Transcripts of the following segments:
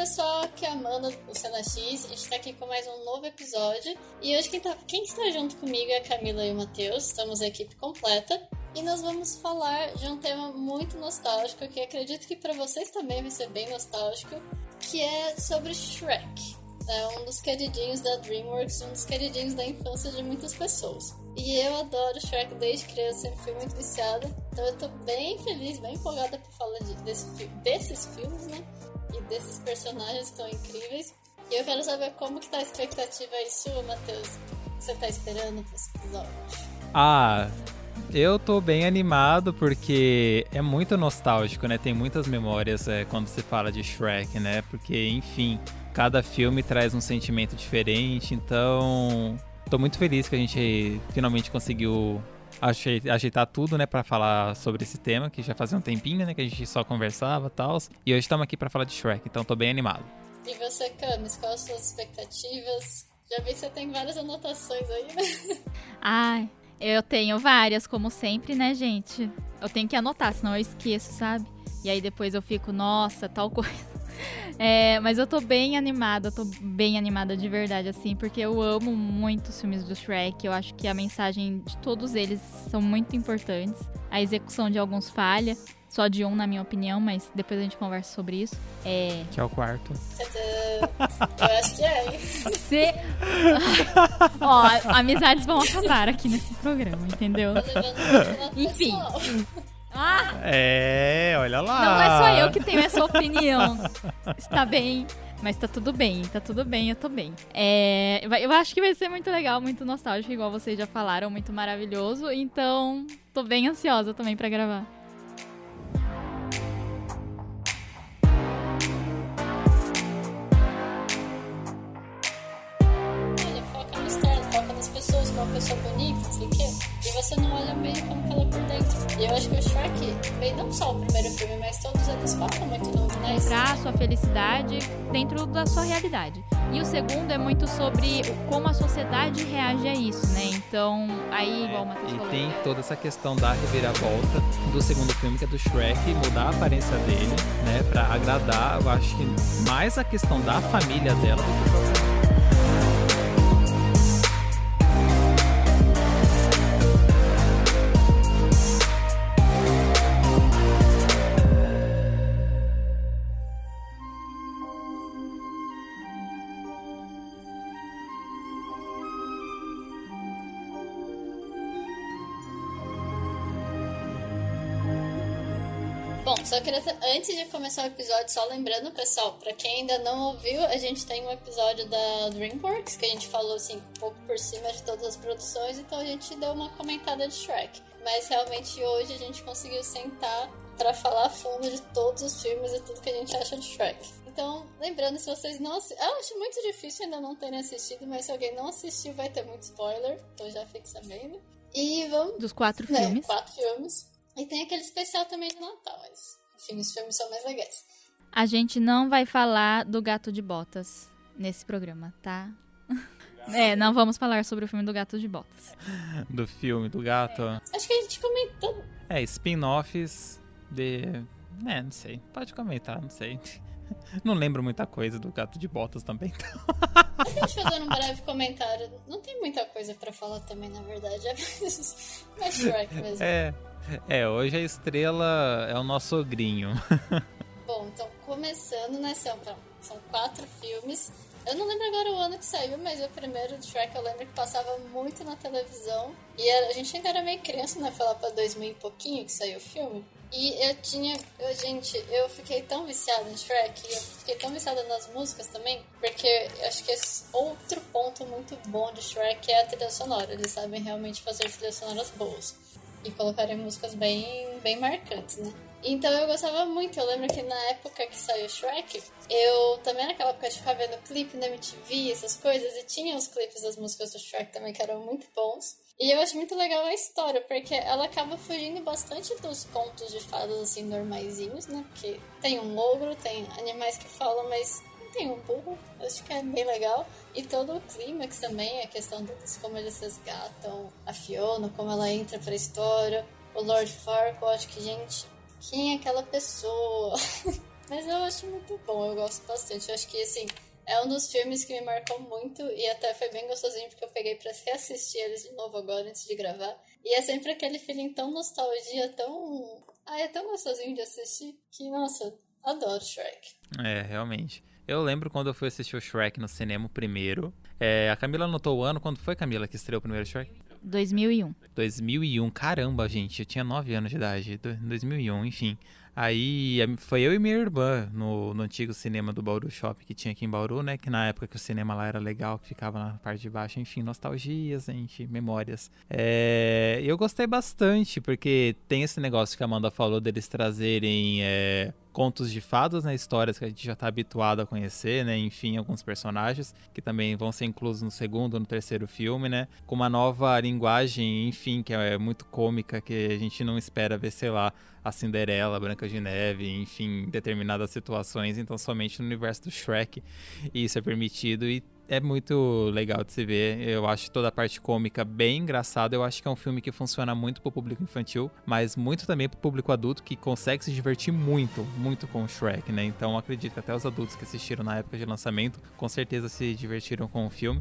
pessoal, aqui é a Amanda do Cena X. A gente tá aqui com mais um novo episódio. E hoje quem, tá, quem está junto comigo é a Camila e o Matheus. Estamos a equipe completa. E nós vamos falar de um tema muito nostálgico, que acredito que para vocês também vai ser bem nostálgico, que é sobre Shrek. É um dos queridinhos da DreamWorks, um dos queridinhos da infância de muitas pessoas. E eu adoro Shrek desde criança, sempre fui muito viciada. Então eu tô bem feliz, bem empolgada por falar de, desse, desses filmes, né? E desses personagens estão incríveis. E eu quero saber como que tá a expectativa aí sua, Matheus. O que você tá esperando pra esse episódio? Ah, eu tô bem animado porque é muito nostálgico, né? Tem muitas memórias é, quando se fala de Shrek, né? Porque, enfim, cada filme traz um sentimento diferente, então tô muito feliz que a gente finalmente conseguiu ajeitar tudo, né, para falar sobre esse tema, que já fazia um tempinho, né, que a gente só conversava e tal. E hoje estamos aqui para falar de Shrek, então tô bem animado. E você, Camis, quais as suas expectativas? Já vi que você tem várias anotações aí, né? Ai, eu tenho várias, como sempre, né, gente? Eu tenho que anotar, senão eu esqueço, sabe? E aí depois eu fico, nossa, tal coisa. É, mas eu tô bem animada, tô bem animada de verdade, assim, porque eu amo muito os filmes do Shrek. Eu acho que a mensagem de todos eles são muito importantes. A execução de alguns falha. Só de um, na minha opinião, mas depois a gente conversa sobre isso. É... Que é o quarto. Eu acho que é. Você... Ó, amizades vão acabar aqui nesse programa, entendeu? Enfim. Ah! É, olha lá. Não é só eu que tenho essa opinião. Está bem. Mas tá tudo bem, tá tudo bem, eu tô bem. É, eu acho que vai ser muito legal, muito nostálgico, igual vocês já falaram, muito maravilhoso. Então, tô bem ansiosa também para gravar. Olha, foca no externo, foca nas pessoas, uma pessoa bonita, não sei o quê. E você não olha bem como que ela é por dentro. E eu acho que o Shrek, bem não só o primeiro filme, mas todos eles focam muito no, na Mostrar a sua felicidade dentro da sua realidade. E o segundo é muito sobre como a sociedade reage a isso, né? Então, aí, igual o Matheus e falou. Tem toda essa questão da reviravolta do segundo filme, que é do Shrek, mudar a aparência dele, né? Pra agradar, eu acho que mais a questão da família dela do que o Só queria, antes de começar o episódio, só lembrando, pessoal, para quem ainda não ouviu, a gente tem um episódio da DreamWorks que a gente falou assim um pouco por cima de todas as produções, então a gente deu uma comentada de Shrek. Mas realmente hoje a gente conseguiu sentar para falar a fundo de todos os filmes e tudo que a gente acha de Shrek. Então, lembrando, se vocês não assistiram. Eu acho muito difícil ainda não terem assistido, mas se alguém não assistiu, vai ter muito spoiler, então já fique sabendo. E vamos. Dos quatro né, filmes. Quatro filmes. E tem aquele especial também de Natal, mas enfim, os filmes são mais legais. A gente não vai falar do Gato de Botas nesse programa, tá? É, não vamos falar sobre o filme do Gato de Botas. Do filme do gato? É. Acho que a gente comentou. É, spin-offs de. É, não sei. Pode comentar, não sei. Não lembro muita coisa do Gato de Botas também. Então. A gente fazer um breve comentário. Não tem muita coisa para falar também, na verdade. É mais Shrek mesmo. É. É, hoje a estrela é o nosso ogrinho. Bom, então começando, né? São, são quatro filmes. Eu não lembro agora o ano que saiu, mas o primeiro de Shrek eu lembro que passava muito na televisão. E a gente ainda era meio criança, né? Foi lá pra 2000 e pouquinho que saiu o filme. E eu tinha. Eu, gente, eu fiquei tão viciada em Shrek, e eu fiquei tão viciada nas músicas também, porque acho que esse outro ponto muito bom de Shrek é a trilha sonora. Eles sabem realmente fazer trilhas sonoras boas e colocarem músicas bem, bem marcantes, né? Então eu gostava muito. Eu lembro que na época que saiu Shrek, eu também naquela época de ficar vendo clipe na MTV, essas coisas, e tinha os clipes das músicas do Shrek também que eram muito bons. E eu acho muito legal a história, porque ela acaba fugindo bastante dos contos de fadas assim normaisinhos, né? Porque tem um ogro, tem animais que falam, mas tem um burro, acho que é bem legal. E todo o clímax também, a questão de como eles resgatam a Fiona, como ela entra pra história. O Lord Farquaad, acho que, gente, quem é aquela pessoa? Mas eu acho muito bom, eu gosto bastante. Eu acho que, assim, é um dos filmes que me marcou muito e até foi bem gostosinho porque eu peguei pra reassistir eles de novo agora antes de gravar. E é sempre aquele feeling tão nostalgia, tão. Ah, é tão gostosinho de assistir que, nossa, adoro Shrek. É, realmente. Eu lembro quando eu fui assistir o Shrek no cinema primeiro. É, a Camila anotou o ano. Quando foi, Camila, que estreou o primeiro Shrek? 2001. 2001. Caramba, gente. Eu tinha 9 anos de idade. 2001, enfim. Aí foi eu e minha irmã no, no antigo cinema do Bauru Shopping que tinha aqui em Bauru, né? Que na época que o cinema lá era legal, que ficava na parte de baixo, enfim, nostalgias, gente, memórias. É, eu gostei bastante, porque tem esse negócio que a Amanda falou deles trazerem é, contos de fadas, né? Histórias que a gente já está habituado a conhecer, né? Enfim, alguns personagens que também vão ser inclusos no segundo, no terceiro filme, né? Com uma nova linguagem, enfim, que é muito cômica, que a gente não espera ver, sei lá, a Cinderela, a Branca de Neve, enfim, determinadas situações. Então, somente no universo do Shrek isso é permitido e é muito legal de se ver. Eu acho toda a parte cômica bem engraçada. Eu acho que é um filme que funciona muito pro público infantil, mas muito também pro público adulto que consegue se divertir muito, muito com o Shrek, né? Então acredito que até os adultos que assistiram na época de lançamento com certeza se divertiram com o filme.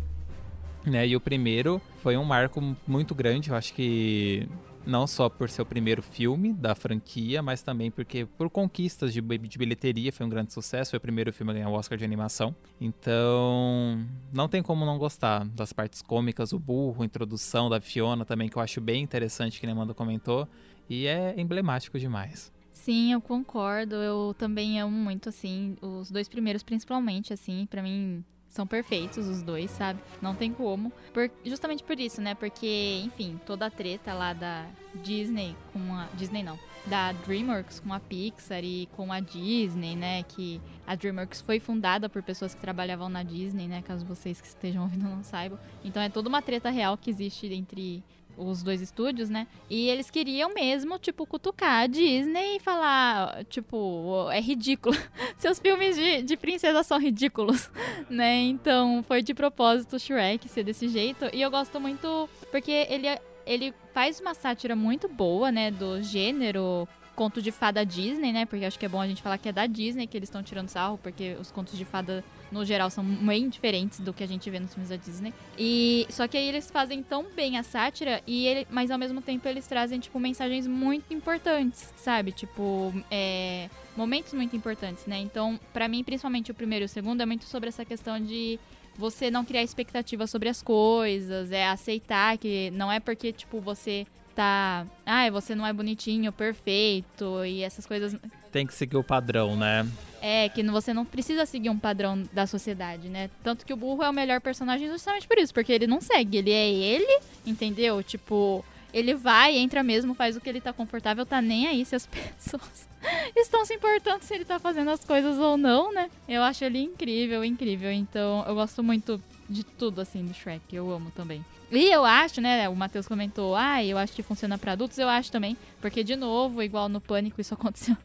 Né? E o primeiro foi um marco muito grande, eu acho que não só por ser o primeiro filme da franquia, mas também porque por conquistas de, de bilheteria foi um grande sucesso, foi o primeiro filme a ganhar o Oscar de animação. Então, não tem como não gostar das partes cômicas, o burro, a introdução da Fiona também, que eu acho bem interessante, que a Amanda comentou, e é emblemático demais. Sim, eu concordo. Eu também amo muito, assim, os dois primeiros principalmente, assim, para mim são perfeitos os dois, sabe? Não tem como. Por, justamente por isso, né? Porque, enfim, toda a treta lá da Disney com a. Disney não. Da DreamWorks com a Pixar e com a Disney, né? Que a DreamWorks foi fundada por pessoas que trabalhavam na Disney, né? Caso vocês que estejam ouvindo não saibam. Então é toda uma treta real que existe entre os dois estúdios, né? E eles queriam mesmo, tipo, cutucar a Disney e falar, tipo, é ridículo. Seus filmes de, de princesa são ridículos, né? Então foi de propósito o Shrek ser desse jeito. E eu gosto muito porque ele, ele faz uma sátira muito boa, né? Do gênero conto de fada Disney, né? Porque acho que é bom a gente falar que é da Disney que eles estão tirando sarro, porque os contos de fada no geral são bem diferentes do que a gente vê nos filmes da Disney. E só que aí eles fazem tão bem a sátira e ele, mas ao mesmo tempo eles trazem tipo mensagens muito importantes, sabe? Tipo, é, momentos muito importantes, né? Então, para mim, principalmente o primeiro e o segundo é muito sobre essa questão de você não criar expectativa sobre as coisas, é aceitar que não é porque tipo você tá. Ai, você não é bonitinho, perfeito e essas coisas. Tem que seguir o padrão, né? É, que você não precisa seguir um padrão da sociedade, né? Tanto que o burro é o melhor personagem justamente por isso, porque ele não segue, ele é ele, entendeu? Tipo, ele vai, entra mesmo, faz o que ele tá confortável, tá nem aí se as pessoas estão se importando se ele tá fazendo as coisas ou não, né? Eu acho ele incrível, incrível. Então, eu gosto muito de tudo, assim, do Shrek. Eu amo também. E eu acho, né, o Matheus comentou, ah, eu acho que funciona para adultos, eu acho também, porque de novo, igual no Pânico isso aconteceu.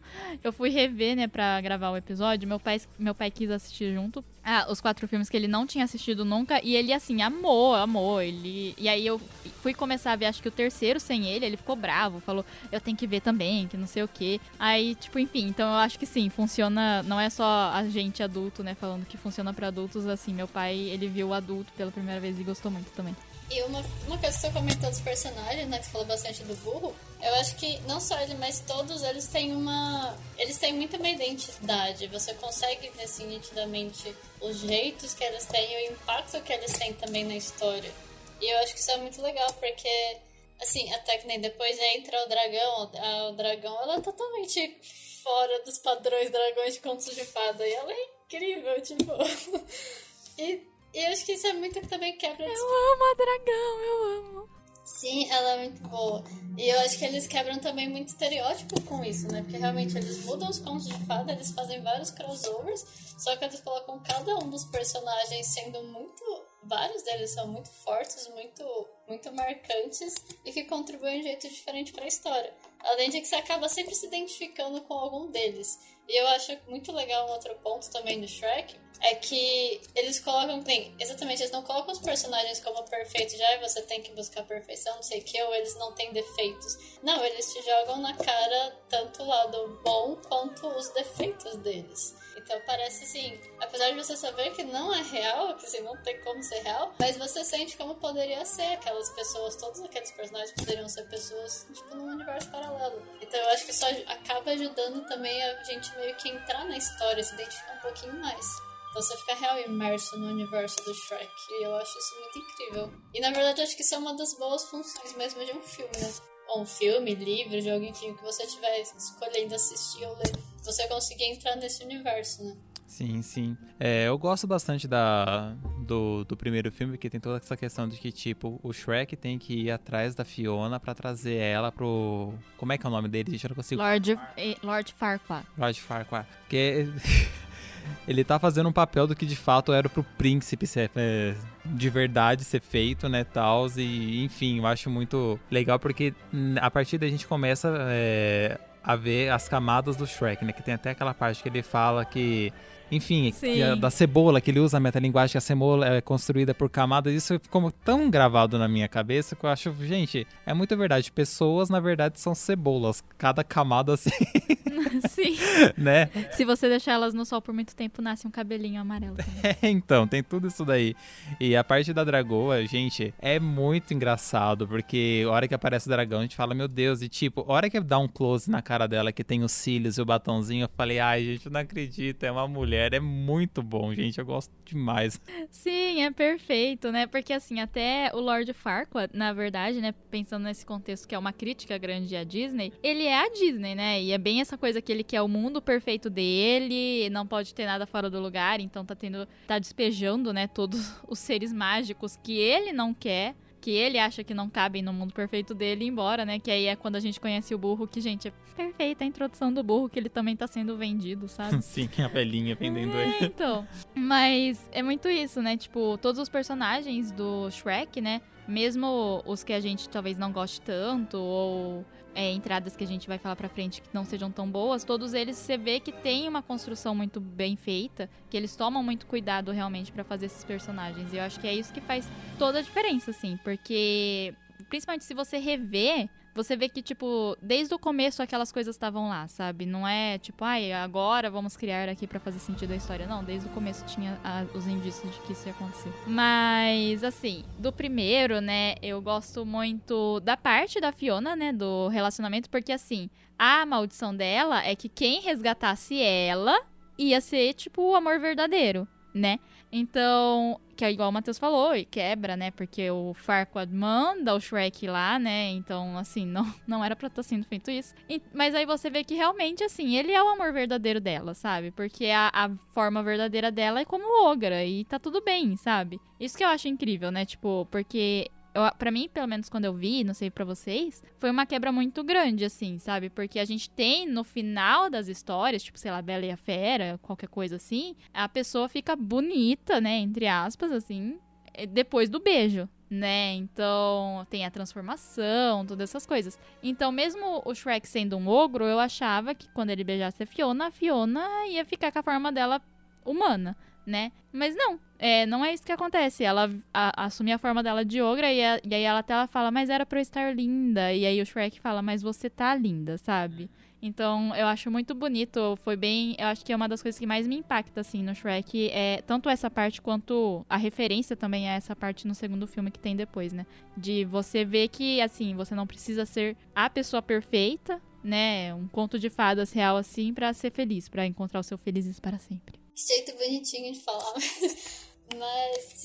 Eu fui rever, né, para gravar o episódio, meu pai, meu pai quis assistir junto. Ah, os quatro filmes que ele não tinha assistido nunca e ele assim amou, amou, ele E aí eu fui começar a ver acho que o terceiro sem ele, ele ficou bravo, falou: "Eu tenho que ver também, que não sei o quê". Aí, tipo, enfim, então eu acho que sim, funciona, não é só a gente adulto, né, falando que funciona para adultos assim. Meu pai, ele viu o adulto pela primeira vez e gostou muito também. E uma, uma coisa que você comentou dos personagens, né? Que você falou bastante do burro. Eu acho que não só ele, mas todos eles têm uma. Eles têm muito uma identidade. Você consegue ver assim, nitidamente os jeitos que eles têm e o impacto que eles têm também na história. E eu acho que isso é muito legal, porque, assim, até que nem depois entra o dragão. A, o dragão, ela é totalmente fora dos padrões dragões de contos de fada. E ela é incrível, tipo. e eu acho que isso é muito que também quebra. Eu amo a dragão, eu amo. Sim, ela é muito boa. E eu acho que eles quebram também muito estereótipo com isso, né? Porque realmente eles mudam os contos de fada, eles fazem vários crossovers, só que eles colocam cada um dos personagens sendo muito vários deles são muito fortes, muito, muito marcantes e que contribuem de um jeito diferente para a história. Além de que você acaba sempre se identificando com algum deles. E eu acho muito legal um outro ponto também do Shrek, é que eles colocam, bem, exatamente, eles não colocam os personagens como perfeitos, já você tem que buscar perfeição, não sei o que, ou eles não têm defeitos. Não, eles te jogam na cara tanto o lado bom quanto os defeitos deles. Então parece assim, apesar de você saber que não é real, que assim, não tem como ser real, mas você sente como poderia ser aquelas pessoas, todos aqueles personagens poderiam ser pessoas, tipo, num universo paralelo. Então eu acho que isso acaba ajudando também a gente meio que entrar na história, se identificar um pouquinho mais. Então você fica real imerso no universo do Shrek. E eu acho isso muito incrível. E na verdade acho que isso é uma das boas funções mesmo de um filme, né? Ou um filme, livro, jogo, enfim, o que você estiver escolhendo assistir ou ler você conseguir entrar nesse universo, né? Sim, sim. É, eu gosto bastante da, do, do primeiro filme, que tem toda essa questão de que, tipo, o Shrek tem que ir atrás da Fiona para trazer ela pro. Como é que é o nome dele? Gente, eu não consigo. Lord, Lord Farquaad. Lord Farquaad. Porque ele tá fazendo um papel do que de fato era pro príncipe ser, é, de verdade ser feito, né, tal, e enfim, eu acho muito legal porque a partir daí a gente começa é, a ver as camadas do Shrek, né? Que tem até aquela parte que ele fala que enfim, da cebola, que ele usa a metalinguagem, que a cebola é construída por camadas, isso ficou tão gravado na minha cabeça que eu acho, gente, é muito verdade. Pessoas, na verdade, são cebolas. Cada camada assim. Sim. né? Se você deixar elas no sol por muito tempo, nasce um cabelinho amarelo. É, então, tem tudo isso daí. E a parte da dragoa, gente, é muito engraçado, porque a hora que aparece o dragão, a gente fala, meu Deus, e tipo, a hora que dá um close na cara dela, que tem os cílios e o batonzinho, eu falei, ai, gente, não acredito, é uma mulher mulher é muito bom, gente. Eu gosto demais. Sim, é perfeito, né? Porque assim, até o Lord Farquaad, na verdade, né, pensando nesse contexto que é uma crítica grande à Disney, ele é a Disney, né? E é bem essa coisa que ele quer o mundo perfeito dele, não pode ter nada fora do lugar, então tá tendo tá despejando, né, todos os seres mágicos que ele não quer que ele acha que não cabem no mundo perfeito dele embora, né? Que aí é quando a gente conhece o burro, que, gente, é perfeita a introdução do burro, que ele também tá sendo vendido, sabe? Sim, a velhinha vendendo é, ele. Então, mas é muito isso, né? Tipo, todos os personagens do Shrek, né? Mesmo os que a gente talvez não goste tanto, ou é, entradas que a gente vai falar pra frente que não sejam tão boas, todos eles você vê que tem uma construção muito bem feita, que eles tomam muito cuidado realmente para fazer esses personagens. E eu acho que é isso que faz toda a diferença, assim, porque principalmente se você rever você vê que, tipo, desde o começo aquelas coisas estavam lá, sabe? Não é tipo, ai, agora vamos criar aqui para fazer sentido a história. Não, desde o começo tinha a, os indícios de que isso ia acontecer. Mas, assim, do primeiro, né, eu gosto muito da parte da Fiona, né, do relacionamento, porque, assim, a maldição dela é que quem resgatasse ela ia ser, tipo, o amor verdadeiro, né? Então, que é igual o Matheus falou, e quebra, né? Porque o Farquaad manda o Shrek lá, né? Então, assim, não, não era pra estar tá sendo feito isso. E, mas aí você vê que realmente, assim, ele é o amor verdadeiro dela, sabe? Porque a, a forma verdadeira dela é como Ogra, e tá tudo bem, sabe? Isso que eu acho incrível, né? Tipo, porque para mim, pelo menos quando eu vi, não sei para vocês, foi uma quebra muito grande, assim, sabe? Porque a gente tem no final das histórias, tipo, sei lá, Bela e a Fera, qualquer coisa assim, a pessoa fica bonita, né? Entre aspas, assim, eh, depois do beijo. Né? Então, tem a transformação, todas essas coisas. Então, mesmo o Shrek sendo um ogro, eu achava que quando ele beijasse a Fiona, a Fiona ia ficar com a forma dela humana né? Mas não, é, não é isso que acontece. Ela a, assume a forma dela de ogra e, a, e aí ela até ela fala, mas era pra eu estar linda. E aí o Shrek fala, mas você tá linda, sabe? Então, eu acho muito bonito, foi bem, eu acho que é uma das coisas que mais me impacta assim no Shrek, é tanto essa parte quanto a referência também a essa parte no segundo filme que tem depois, né? De você ver que assim, você não precisa ser a pessoa perfeita, né? Um conto de fadas real assim para ser feliz, para encontrar o seu felizes para sempre jeito bonitinho de falar. Mas,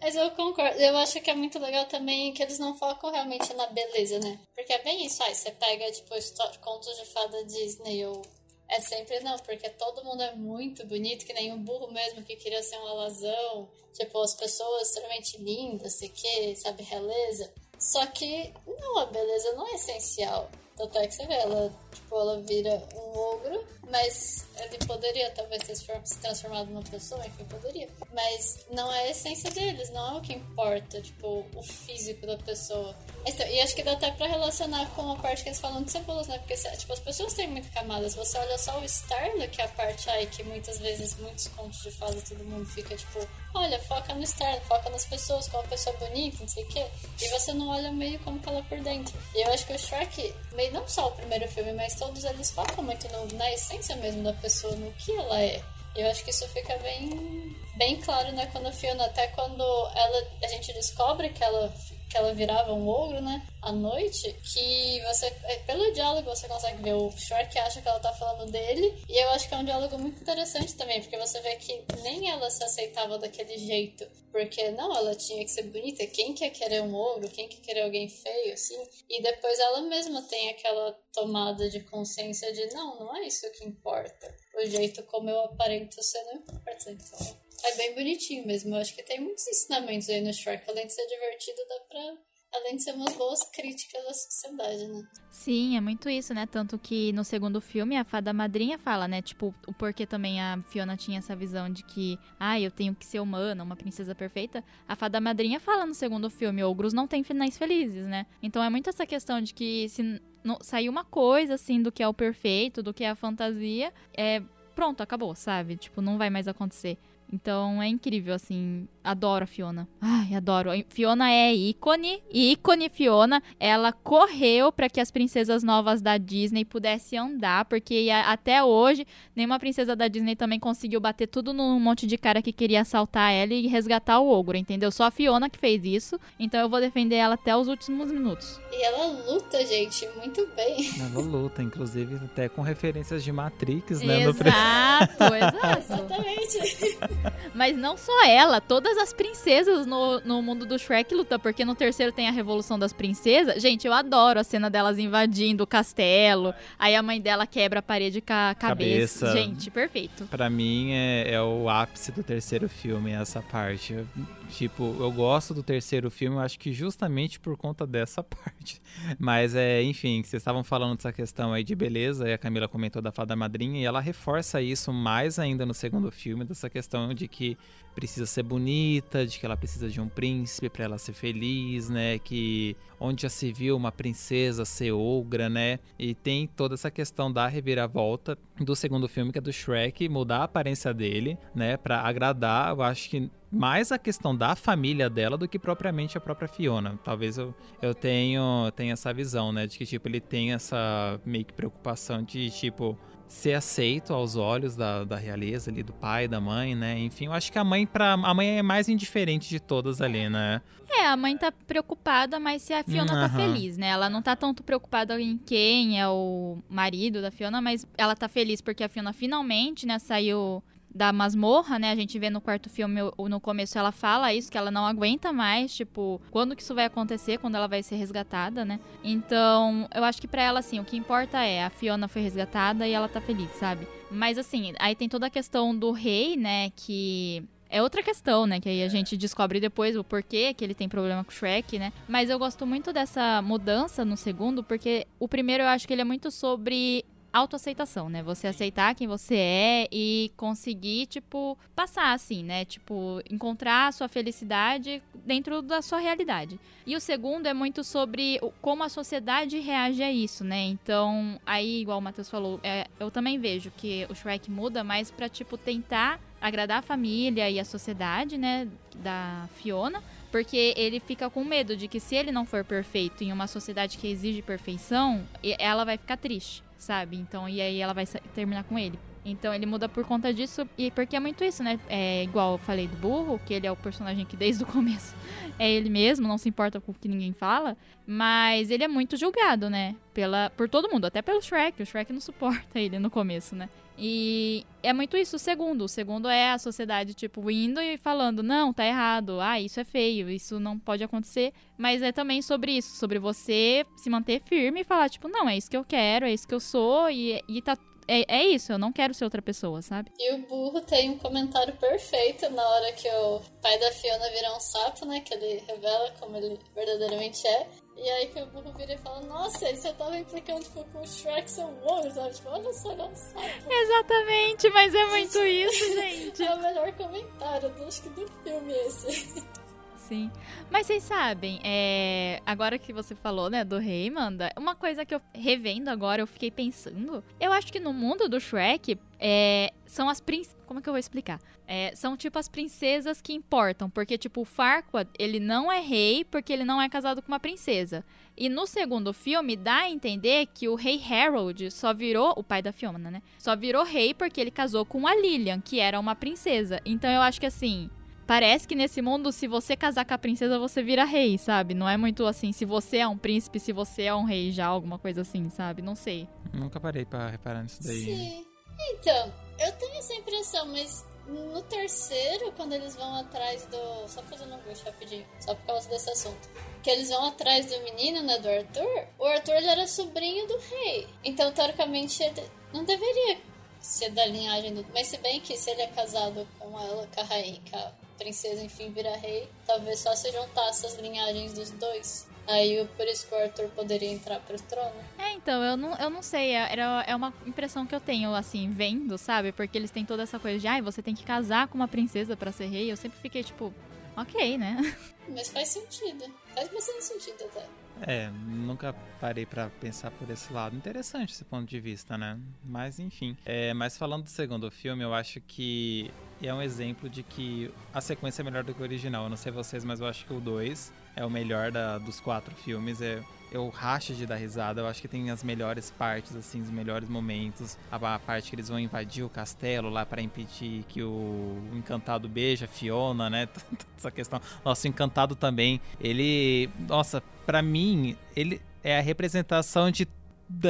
mas eu concordo. Eu acho que é muito legal também que eles não focam realmente na beleza, né? Porque é bem isso. Aí você pega, tipo, contos de fada Disney ou. É sempre não, porque todo mundo é muito bonito, que nem o burro mesmo que queria ser um alazão. Tipo, as pessoas extremamente lindas, sei que, sabe, beleza. Só que, não, a beleza não é essencial. Tanto é que você vê, ela, tipo, ela vira um ogro, mas ele poderia talvez se transformado numa pessoa, enfim, poderia. Mas não é a essência deles, não é o que importa, tipo, o físico da pessoa. Então, e acho que dá até pra relacionar com a parte que eles falam de cebolas, né? Porque, tipo, as pessoas têm muitas camadas. Você olha só o Starla, que é a parte aí que muitas vezes, muitos contos de fada, todo mundo fica, tipo, olha, foca no Starla, foca nas pessoas, como uma pessoa bonita, não sei o quê. E você não olha meio como que ela é por dentro. E eu acho que o Shrek, meio não só o primeiro filme, mas todos eles focam muito no, na essência mesmo da pessoa, no que ela é. Eu acho que isso fica bem, bem claro, né? Quando a Fiona, até quando ela, a gente descobre que ela que ela virava um ogro, né? À noite, que você, é, pelo diálogo, você consegue ver o Shrek acha que ela tá falando dele. E eu acho que é um diálogo muito interessante também, porque você vê que nem ela se aceitava daquele jeito. Porque não, ela tinha que ser bonita. Quem quer querer um ogro? Quem quer querer alguém feio, assim? E depois ela mesma tem aquela tomada de consciência de não, não é isso que importa. O jeito como eu aparento ser não importa. Então, é bem bonitinho mesmo. Eu acho que tem muitos ensinamentos aí no Shrek. Além de ser divertido, dá pra. Além de ser umas boas críticas à sociedade, né? Sim, é muito isso, né? Tanto que no segundo filme a fada madrinha fala, né? Tipo, o porquê também a Fiona tinha essa visão de que, ah, eu tenho que ser humana, uma princesa perfeita. A fada madrinha fala no segundo filme, ogros não têm finais felizes, né? Então é muito essa questão de que se sair uma coisa assim do que é o perfeito, do que é a fantasia, é pronto, acabou, sabe? Tipo, não vai mais acontecer. Então é incrível, assim. Adoro a Fiona. Ai, adoro. A Fiona é ícone. Ícone Fiona. Ela correu para que as princesas novas da Disney pudessem andar, porque até hoje nenhuma princesa da Disney também conseguiu bater tudo num monte de cara que queria assaltar ela e resgatar o ogro, entendeu? Só a Fiona que fez isso. Então eu vou defender ela até os últimos minutos. E ela luta, gente, muito bem. Ela luta, inclusive até com referências de Matrix, né? Exato, no... exato. Exatamente. Mas não só ela, todas as princesas no, no mundo do Shrek lutam, porque no terceiro tem a Revolução das Princesas. Gente, eu adoro a cena delas invadindo o castelo. Aí a mãe dela quebra a parede com a cabeça. cabeça. Gente, perfeito. Para mim é, é, o ápice do terceiro filme, essa parte. Tipo, eu gosto do terceiro filme, eu acho que justamente por conta dessa parte. Mas é, enfim, vocês estavam falando dessa questão aí de beleza, e a Camila comentou da fada madrinha, e ela reforça isso mais ainda no segundo filme, dessa questão de que precisa ser bonita, de que ela precisa de um príncipe para ela ser feliz, né? Que onde já se viu uma princesa ser ogra, né? E tem toda essa questão da reviravolta do segundo filme, que é do Shrek, mudar a aparência dele, né? Para agradar, eu acho que mais a questão da família dela do que propriamente a própria Fiona. Talvez eu, eu tenho, tenha essa visão, né? De que, tipo, ele tem essa meio que preocupação de, tipo, ser aceito aos olhos da, da realeza ali, do pai, da mãe, né? Enfim, eu acho que a mãe para a mãe é mais indiferente de todas ali, né? É, a mãe tá preocupada, mas se a Fiona uhum. tá feliz, né? Ela não tá tanto preocupada em quem é o marido da Fiona, mas ela tá feliz porque a Fiona finalmente, né, saiu da masmorra, né? A gente vê no quarto filme, no começo, ela fala isso, que ela não aguenta mais, tipo, quando que isso vai acontecer, quando ela vai ser resgatada, né? Então, eu acho que para ela, assim, o que importa é a Fiona foi resgatada e ela tá feliz, sabe? Mas, assim, aí tem toda a questão do rei, né? Que é outra questão, né? Que aí a gente descobre depois o porquê que ele tem problema com o Shrek, né? Mas eu gosto muito dessa mudança no segundo, porque o primeiro eu acho que ele é muito sobre autoaceitação, né? Você aceitar quem você é e conseguir, tipo, passar assim, né? Tipo, encontrar a sua felicidade dentro da sua realidade. E o segundo é muito sobre como a sociedade reage a isso, né? Então, aí, igual o Matheus falou, é, eu também vejo que o Shrek muda mais pra, tipo, tentar agradar a família e a sociedade, né? Da Fiona. Porque ele fica com medo de que se ele não for perfeito em uma sociedade que exige perfeição, ela vai ficar triste sabe? Então, e aí ela vai terminar com ele. Então ele muda por conta disso, e porque é muito isso, né? É igual eu falei do burro, que ele é o personagem que desde o começo é ele mesmo, não se importa com o que ninguém fala, mas ele é muito julgado, né? Pela, por todo mundo, até pelo Shrek. O Shrek não suporta ele no começo, né? E é muito isso o segundo. O segundo é a sociedade, tipo, indo e falando, não, tá errado, ah, isso é feio, isso não pode acontecer. Mas é também sobre isso, sobre você se manter firme e falar, tipo, não, é isso que eu quero, é isso que eu sou, e, e tá é, é isso, eu não quero ser outra pessoa, sabe? E o burro tem um comentário perfeito na hora que o pai da Fiona vira um sapo, né? Que ele revela como ele verdadeiramente é. E aí que o burro vira e fala, nossa, e você tava implicando tipo, com o Shrek um homem, sabe? Tipo, olha só, não sabe. Exatamente, mas é muito isso, gente. É o melhor comentário, acho que do filme esse. Sim. Mas vocês sabem, é... agora que você falou, né, do rei, Manda, uma coisa que eu revendo agora, eu fiquei pensando. Eu acho que no mundo do Shrek, é... são as princesas. Como é que eu vou explicar? É... São tipo as princesas que importam. Porque, tipo, o Farquaad, ele não é rei porque ele não é casado com uma princesa. E no segundo filme, dá a entender que o rei Harold só virou. O pai da Fiona, né? Só virou rei porque ele casou com a Lilian, que era uma princesa. Então eu acho que assim Parece que nesse mundo, se você casar com a princesa, você vira rei, sabe? Não é muito assim, se você é um príncipe, se você é um rei já, alguma coisa assim, sabe? Não sei. Nunca parei para reparar nisso daí. Sim. Então, eu tenho essa impressão, mas no terceiro, quando eles vão atrás do. Só fazendo um gancho rapidinho, só por causa desse assunto. Que eles vão atrás do menino, né? Do Arthur. O Arthur ele era sobrinho do rei. Então, teoricamente, ele não deveria ser da linhagem do. Mas se bem que se ele é casado com ela, com a rainha, com a princesa, enfim, vira rei, talvez só se juntasse as linhagens dos dois. Aí por isso que o Arthur poderia entrar pro trono. É, então, eu não, eu não sei. É, era, é uma impressão que eu tenho, assim, vendo, sabe? Porque eles têm toda essa coisa de, ai, ah, você tem que casar com uma princesa para ser rei. Eu sempre fiquei, tipo, ok, né? Mas faz sentido. Faz bastante sentido até. É, nunca parei para pensar por esse lado. Interessante esse ponto de vista, né? Mas enfim. É, mas falando do segundo filme, eu acho que é um exemplo de que a sequência é melhor do que o original. Eu não sei vocês, mas eu acho que o 2 é o melhor da, dos quatro filmes. É, eu racho de dar risada. Eu acho que tem as melhores partes, assim, os melhores momentos. A, a parte que eles vão invadir o castelo lá para impedir que o, o, Encantado beija a Fiona, né? Essa questão. Nossa, o Encantado também. Ele. Nossa, para mim, ele é a representação de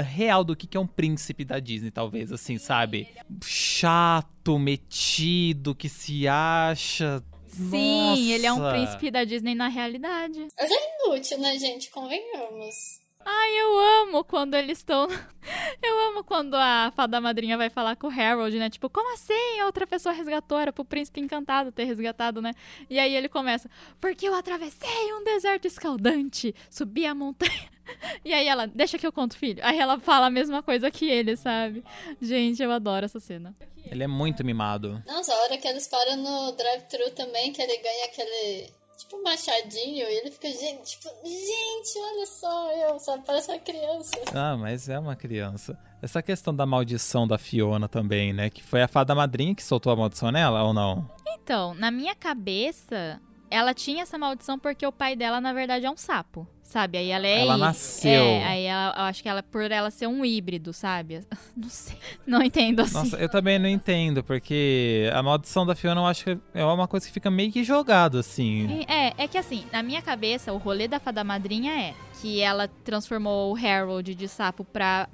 real do que, que é um príncipe da Disney, talvez, assim, sabe? Chato, metido, que se acha. Sim, Nossa. ele é um príncipe da Disney na realidade. Mas é inútil, né, gente? Convenhamos. Ai, eu amo quando eles estão. Eu amo quando a fada madrinha vai falar com o Harold, né? Tipo, como assim? Outra pessoa resgatou, era pro príncipe encantado ter resgatado, né? E aí ele começa, porque eu atravessei um deserto escaldante, subi a montanha. E aí ela, deixa que eu conto, filho. Aí ela fala a mesma coisa que ele, sabe? Gente, eu adoro essa cena. Ele é muito mimado. Nossa, a hora que eles param no drive-thru também, que ele ganha aquele tipo machadinho e ele fica, gente, tipo, gente, olha só, eu, sabe, parece uma criança. Ah, mas é uma criança. Essa questão da maldição da Fiona também, né? Que foi a fada madrinha que soltou a maldição nela ou não? Então, na minha cabeça, ela tinha essa maldição porque o pai dela, na verdade, é um sapo sabe? Aí ela é. Ela nasceu. É, aí ela, eu acho que ela, por ela ser um híbrido, sabe? Não sei. Não entendo assim. Nossa, eu também não entendo, porque a maldição da Fiona eu acho que é uma coisa que fica meio que jogada, assim. É, é que assim, na minha cabeça, o rolê da fada madrinha é que ela transformou o Harold de sapo pra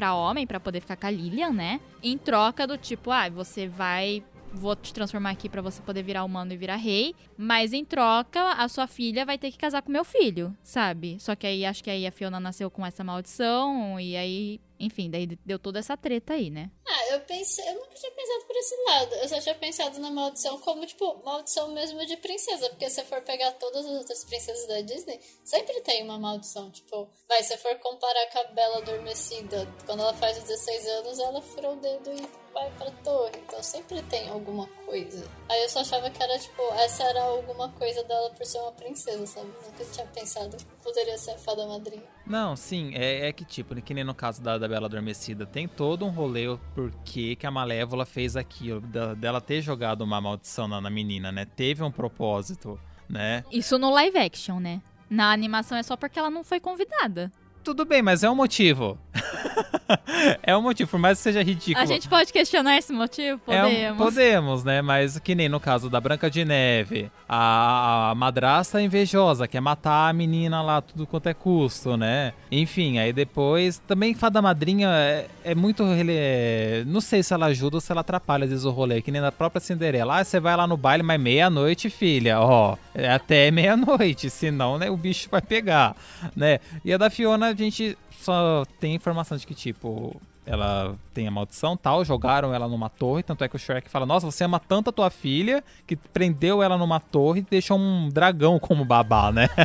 para homem para poder ficar com a Lilian, né? Em troca do tipo, ah, você vai vou te transformar aqui para você poder virar humano e virar rei, mas em troca a sua filha vai ter que casar com meu filho, sabe? Só que aí acho que aí a Fiona nasceu com essa maldição e aí enfim, daí deu toda essa treta aí, né? Ah, eu pensei, eu nunca tinha pensado por esse lado. Eu só tinha pensado na maldição como, tipo, maldição mesmo de princesa. Porque se for pegar todas as outras princesas da Disney, sempre tem uma maldição. Tipo, vai, se for comparar com a Bela Adormecida, quando ela faz 16 anos, ela furou o dedo e vai pra torre. Então sempre tem alguma coisa. Aí eu só achava que era, tipo, essa era alguma coisa dela por ser uma princesa, sabe? Nunca tinha pensado que poderia ser a fada madrinha. Não, sim, é, é que tipo, que nem no caso da, da Bela Adormecida, tem todo um rolê por que a Malévola fez aquilo, da, dela ter jogado uma maldição na, na menina, né? Teve um propósito, né? Isso no live action, né? Na animação é só porque ela não foi convidada. Tudo bem, mas é um motivo. é um motivo, por mais que seja ridículo. A gente pode questionar esse motivo? Podemos. É um, podemos, né? Mas que nem no caso da Branca de Neve, a, a madrasta invejosa, quer matar a menina lá, tudo quanto é custo, né? Enfim, aí depois. Também Fada Madrinha é, é muito. É, não sei se ela ajuda ou se ela atrapalha, às vezes, o rolê. Que nem na própria Cinderela. Ah, você vai lá no baile, mas meia-noite, filha. Ó, é até meia-noite, senão, né, o bicho vai pegar, né? E a da Fiona, a gente só tem informação de que, tipo, ela tem a maldição tal, jogaram ela numa torre, tanto é que o Shrek fala, nossa, você ama tanto a tua filha que prendeu ela numa torre e deixou um dragão como babá, né?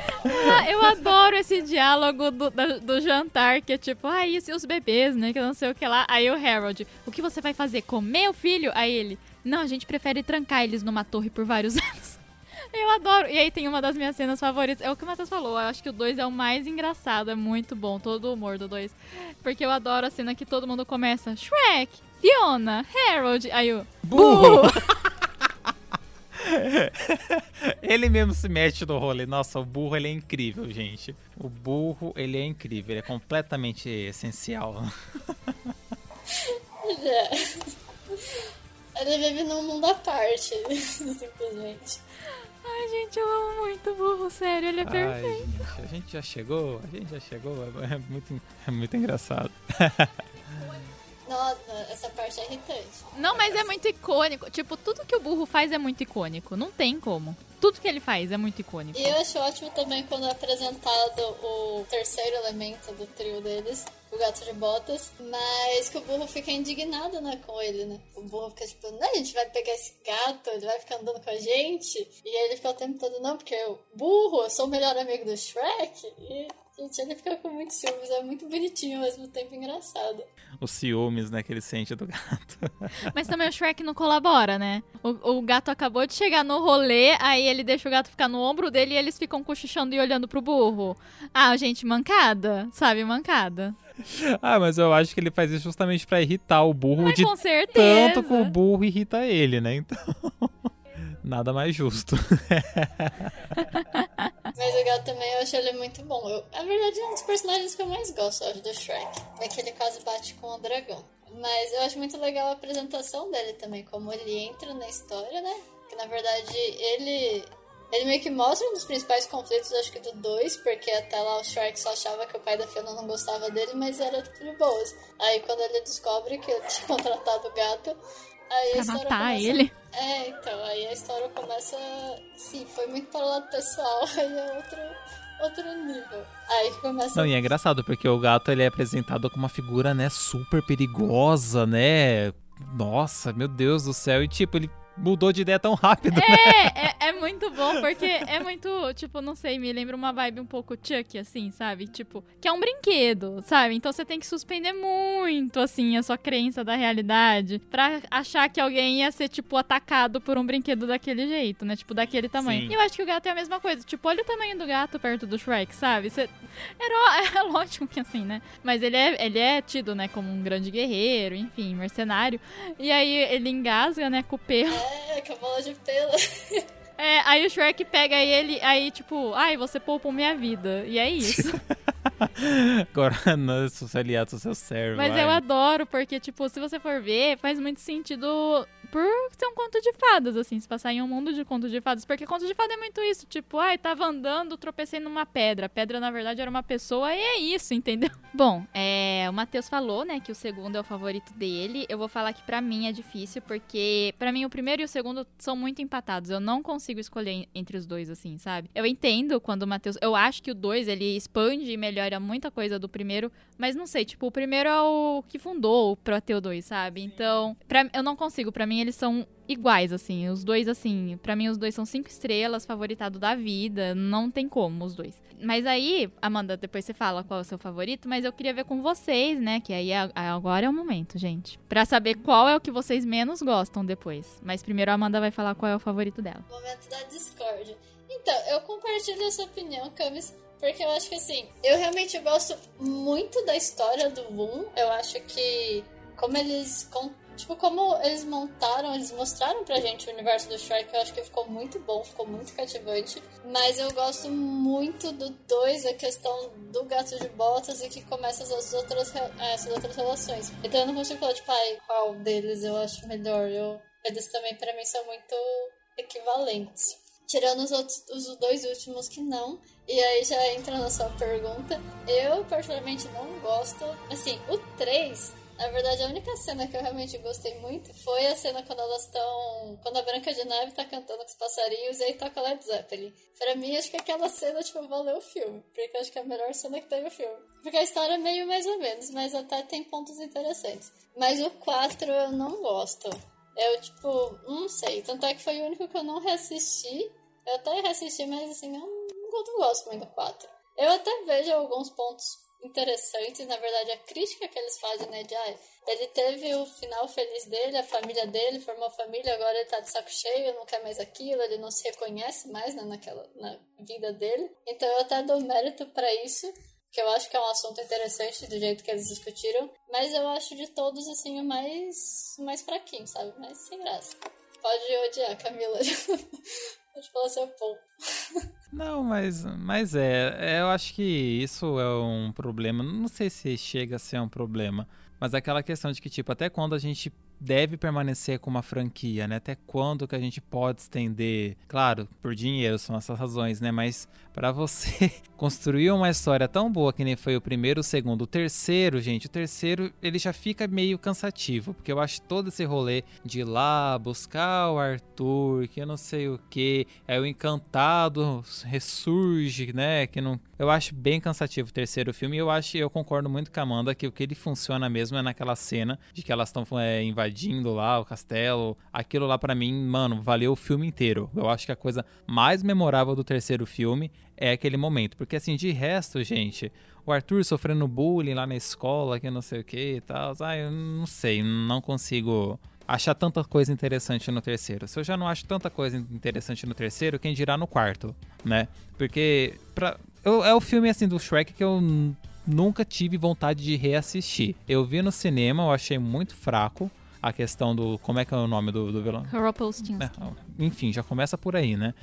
Ah, eu adoro esse diálogo do, do, do, jantar, que é tipo, ah, e os bebês, né? Que não sei o que lá. Aí o Harold, o que você vai fazer? Comer o filho? Aí ele, não, a gente prefere trancar eles numa torre por vários anos. Eu adoro. E aí tem uma das minhas cenas favoritas. É o que o Matheus falou. Eu acho que o 2 é o mais engraçado. É muito bom. Todo o humor do 2. Porque eu adoro a cena que todo mundo começa. Shrek, Fiona, Harold. Aí o. Burro! ele mesmo se mete no rolê. Nossa, o burro ele é incrível, gente. O burro ele é incrível. Ele é completamente essencial. Ele vive num mundo à parte, simplesmente. Ai, gente, eu amo muito o burro, sério, ele é Ai, perfeito. Gente, a gente já chegou, a gente já chegou, é muito, é muito engraçado. Nossa, essa parte é irritante. Não, mas é muito icônico. Tipo, tudo que o burro faz é muito icônico. Não tem como. Tudo que ele faz é muito icônico. E eu acho ótimo também quando é apresentado o terceiro elemento do trio deles, o gato de botas, mas que o burro fica indignado, né, com ele, né? O burro fica tipo, não, a gente vai pegar esse gato, ele vai ficar andando com a gente. E ele fica o tempo todo, não, porque eu, burro, eu sou o melhor amigo do Shrek. E Gente, ele fica com muitos ciúmes, é muito bonitinho, ao mesmo tempo engraçado. Os ciúmes, né, que ele sente do gato. Mas também o Shrek não colabora, né? O, o, gato acabou de chegar no rolê, aí ele deixa o gato ficar no ombro dele e eles ficam cochichando e olhando pro burro. Ah, gente, mancada, sabe? Mancada. Ah, mas eu acho que ele faz isso justamente para irritar o burro mas de com certeza. tanto que o burro irrita ele, né? Então nada mais justo. Mas o gato também eu acho ele muito bom. Eu, na verdade, é um dos personagens que eu mais gosto, acho, do Shrek. É que ele quase bate com o dragão. Mas eu acho muito legal a apresentação dele também, como ele entra na história, né? Que na verdade ele. Ele meio que mostra um dos principais conflitos, acho que do 2, porque até lá o Shrek só achava que o pai da Fiona não gostava dele, mas era tipo de boas. Aí quando ele descobre que ele tinha contratado o gato, Aí pra matar começa... ele? É, então, aí a história começa. Sim, foi muito para o lado pessoal, aí é outro, outro nível. Aí começa. Não, e é engraçado, porque o gato ele é apresentado como uma figura, né, super perigosa, né? Nossa, meu Deus do céu. E tipo, ele mudou de ideia tão rápido. É, né? é, é, muito bom, porque é muito, tipo, não sei, me lembra uma vibe um pouco Chuck, assim, sabe? Tipo, que é um brinquedo, sabe? Então você tem que suspender muito, assim, a sua crença da realidade pra achar que alguém ia ser, tipo, atacado por um brinquedo daquele jeito, né? Tipo, daquele tamanho. Sim. E eu acho que o gato é a mesma coisa. Tipo, olha o tamanho do gato perto do Shrek, sabe? Você... Era, é lógico que assim, né? Mas ele é, ele é tido, né, como um grande guerreiro, enfim, mercenário. E aí ele engasga, né, com o pelo. É, com a bola de pelo. É, aí o Shrek pega ele, aí tipo, ai, você poupou minha vida. E é isso. Agora, não, se você aliado ao seu servo. Mas ai. eu adoro, porque, tipo, se você for ver, faz muito sentido por ser um conto de fadas, assim, se passar em um mundo de conto de fadas. Porque conto de fada é muito isso, tipo, ai, tava andando, tropecei numa pedra. A pedra, na verdade, era uma pessoa e é isso, entendeu? Bom, é, o Matheus falou, né, que o segundo é o favorito dele. Eu vou falar que para mim é difícil, porque para mim o primeiro e o segundo são muito empatados. Eu não consigo escolher entre os dois, assim, sabe? Eu entendo quando o Matheus. Eu acho que o dois, ele expande e melhora muita coisa do primeiro, mas não sei, tipo, o primeiro é o que fundou o Proteu 2, sabe? Então, pra, eu não consigo, para mim eles são iguais, assim. Os dois, assim, para mim os dois são cinco estrelas, favoritado da vida. Não tem como os dois. Mas aí, Amanda, depois você fala qual é o seu favorito, mas eu queria ver com vocês, né? Que aí agora é o momento, gente. Pra saber qual é o que vocês menos gostam depois. Mas primeiro a Amanda vai falar qual é o favorito dela. Momento da discórdia. Então, eu compartilho essa opinião, Camis. Porque eu acho que assim, eu realmente gosto muito da história do Boom. Eu acho que como eles Tipo, como eles montaram, eles mostraram pra gente o universo do Shrek, eu acho que ficou muito bom, ficou muito cativante. Mas eu gosto muito do 2, a questão do gato de botas e que começa as outras, essas outras relações. Então eu não consigo falar, tipo, ai, qual deles eu acho melhor. Eu, eles também, pra mim, são muito equivalentes. Tirando os, outros, os dois últimos que não. E aí já entra na sua pergunta. Eu, particularmente, não gosto. Assim, o 3 na verdade, a única cena que eu realmente gostei muito foi a cena quando elas estão. Quando a Branca de Neve tá cantando com os passarinhos e aí toca Led Zeppelin. Pra mim, acho que aquela cena, tipo, valeu o filme. Porque acho que é a melhor cena que tem no filme. Porque a história é meio mais ou menos, mas até tem pontos interessantes. Mas o 4 eu não gosto. Eu, tipo, não sei. Tanto é que foi o único que eu não reassisti. Eu até reassisti, mas assim, eu não, não gosto muito do 4. Eu até vejo alguns pontos interessantes, na verdade, a crítica que eles fazem, né, de ah, ele teve o final feliz dele, a família dele, formou família, agora ele tá de saco cheio, não quer mais aquilo, ele não se reconhece mais né, naquela, na vida dele. Então eu até dou mérito para isso, que eu acho que é um assunto interessante do jeito que eles discutiram, mas eu acho de todos, assim, o mais, mais fraquinho, sabe? Mais sem graça. Pode odiar, Camila. Pode falar seu ponto. Não, mas, mas é, é, eu acho que isso é um problema. Não sei se chega a ser um problema, mas é aquela questão de que, tipo, até quando a gente deve permanecer com uma franquia, né? Até quando que a gente pode estender? Claro, por dinheiro são essas razões, né? Mas para você construir uma história tão boa que nem foi o primeiro, o segundo, o terceiro, gente, o terceiro ele já fica meio cansativo, porque eu acho todo esse rolê de ir lá buscar o Arthur, que eu não sei o que, é o encantado ressurge, né? Que não, eu acho bem cansativo o terceiro filme e eu acho, eu concordo muito com a Amanda que o que ele funciona mesmo é naquela cena de que elas estão é, invadindo lá o castelo. Aquilo lá para mim, mano, valeu o filme inteiro. Eu acho que a coisa mais memorável do terceiro filme é aquele momento. Porque assim, de resto, gente, o Arthur sofrendo bullying lá na escola, que não sei o que e tal. Ah, eu não sei, não consigo achar tanta coisa interessante no terceiro. Se eu já não acho tanta coisa interessante no terceiro, quem dirá no quarto, né? Porque pra, eu, é o filme assim do Shrek que eu nunca tive vontade de reassistir. Eu vi no cinema, eu achei muito fraco a questão do. Como é que é o nome do, do vilão? É, enfim, já começa por aí, né?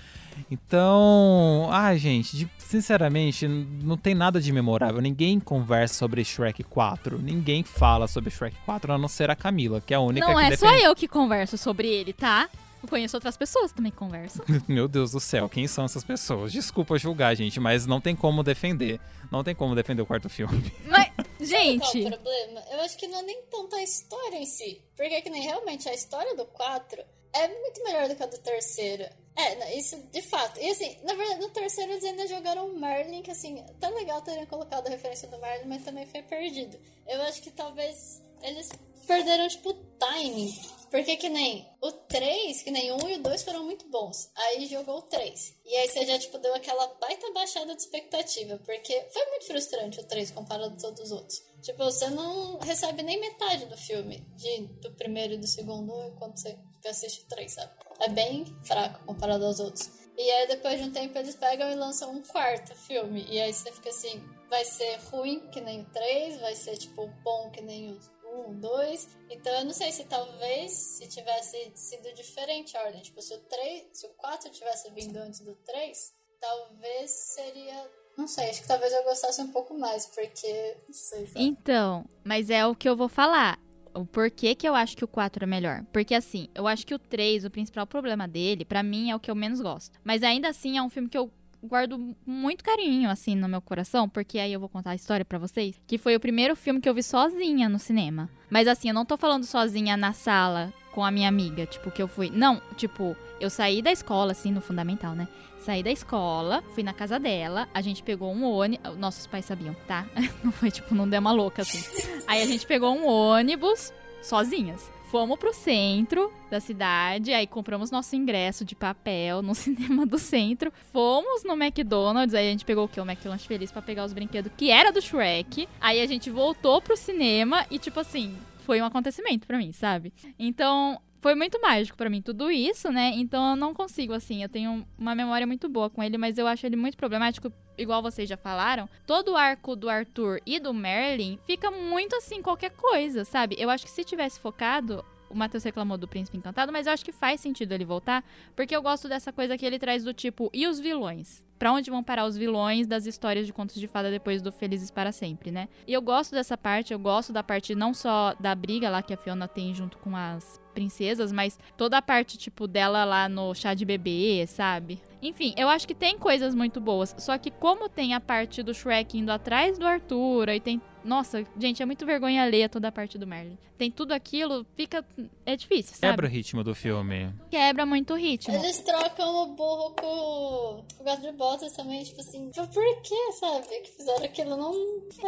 Então. Ah, gente, de, sinceramente, não tem nada de memorável. Ninguém conversa sobre Shrek 4. Ninguém fala sobre Shrek 4, a não ser a Camila, que é a única não que é defende... só eu que converso sobre ele, tá? Eu conheço outras pessoas que também conversam. Meu Deus do céu, quem são essas pessoas? Desculpa julgar, gente, mas não tem como defender. Não tem como defender o quarto filme. Mas, gente. Sabe qual é o problema? Eu acho que não é nem tanto a história em si. Porque é que nem realmente a história do 4 é muito melhor do que a do terceiro. É, isso de fato. E assim, na verdade, no terceiro eles ainda jogaram o Merlin, que assim, tá legal terem colocado a referência do Merlin, mas também foi perdido. Eu acho que talvez eles perderam, tipo, o timing. Porque que nem o 3, que nem 1 e o 2 foram muito bons. Aí jogou o 3. E aí você já, tipo, deu aquela baita baixada de expectativa. Porque foi muito frustrante o 3 comparado a todos os outros. Tipo, você não recebe nem metade do filme, de, do primeiro e do segundo, quando você assiste o 3, sabe? É bem fraco comparado aos outros. E aí, depois de um tempo, eles pegam e lançam um quarto filme. E aí você fica assim, vai ser ruim que nem o 3, vai ser, tipo, bom que nem o um, dois. Então eu não sei se talvez se tivesse sido diferente a ordem. Tipo, se o 3, se o 4 tivesse vindo antes do 3, talvez seria. Não sei, acho que talvez eu gostasse um pouco mais, porque. Não sei, sabe? Então, mas é o que eu vou falar. O porquê que eu acho que o 4 é melhor. Porque assim, eu acho que o 3, o principal problema dele, para mim, é o que eu menos gosto. Mas ainda assim é um filme que eu guardo muito carinho, assim, no meu coração, porque aí eu vou contar a história para vocês, que foi o primeiro filme que eu vi sozinha no cinema. Mas assim, eu não tô falando sozinha na sala com a minha amiga, tipo, que eu fui. Não, tipo, eu saí da escola, assim, no fundamental, né? Saí da escola, fui na casa dela, a gente pegou um ônibus. Nossos pais sabiam, tá? Não foi tipo, não deu uma louca assim. Aí a gente pegou um ônibus sozinhas. Fomos pro centro da cidade, aí compramos nosso ingresso de papel no cinema do centro. Fomos no McDonald's, aí a gente pegou o quê? O McLanche Feliz para pegar os brinquedos que era do Shrek. Aí a gente voltou pro cinema e, tipo assim, foi um acontecimento para mim, sabe? Então, foi muito mágico para mim tudo isso, né? Então eu não consigo assim, eu tenho uma memória muito boa com ele, mas eu acho ele muito problemático, igual vocês já falaram. Todo o arco do Arthur e do Merlin fica muito assim qualquer coisa, sabe? Eu acho que se tivesse focado o Matheus reclamou do Príncipe Encantado, mas eu acho que faz sentido ele voltar, porque eu gosto dessa coisa que ele traz do tipo, e os vilões? Pra onde vão parar os vilões das histórias de contos de fada depois do Felizes para Sempre, né? E eu gosto dessa parte, eu gosto da parte não só da briga lá que a Fiona tem junto com as princesas, mas toda a parte, tipo, dela lá no chá de bebê, sabe? Enfim, eu acho que tem coisas muito boas. Só que como tem a parte do Shrek indo atrás do Arthur, e tem nossa, gente, é muito vergonha alheia toda a parte do Merlin. Tem tudo aquilo, fica. É difícil, sabe? Quebra o ritmo do filme. Quebra muito o ritmo. Eles trocam o burro com o gato de botas também, tipo assim. Por que, sabe? Que fizeram aquilo não.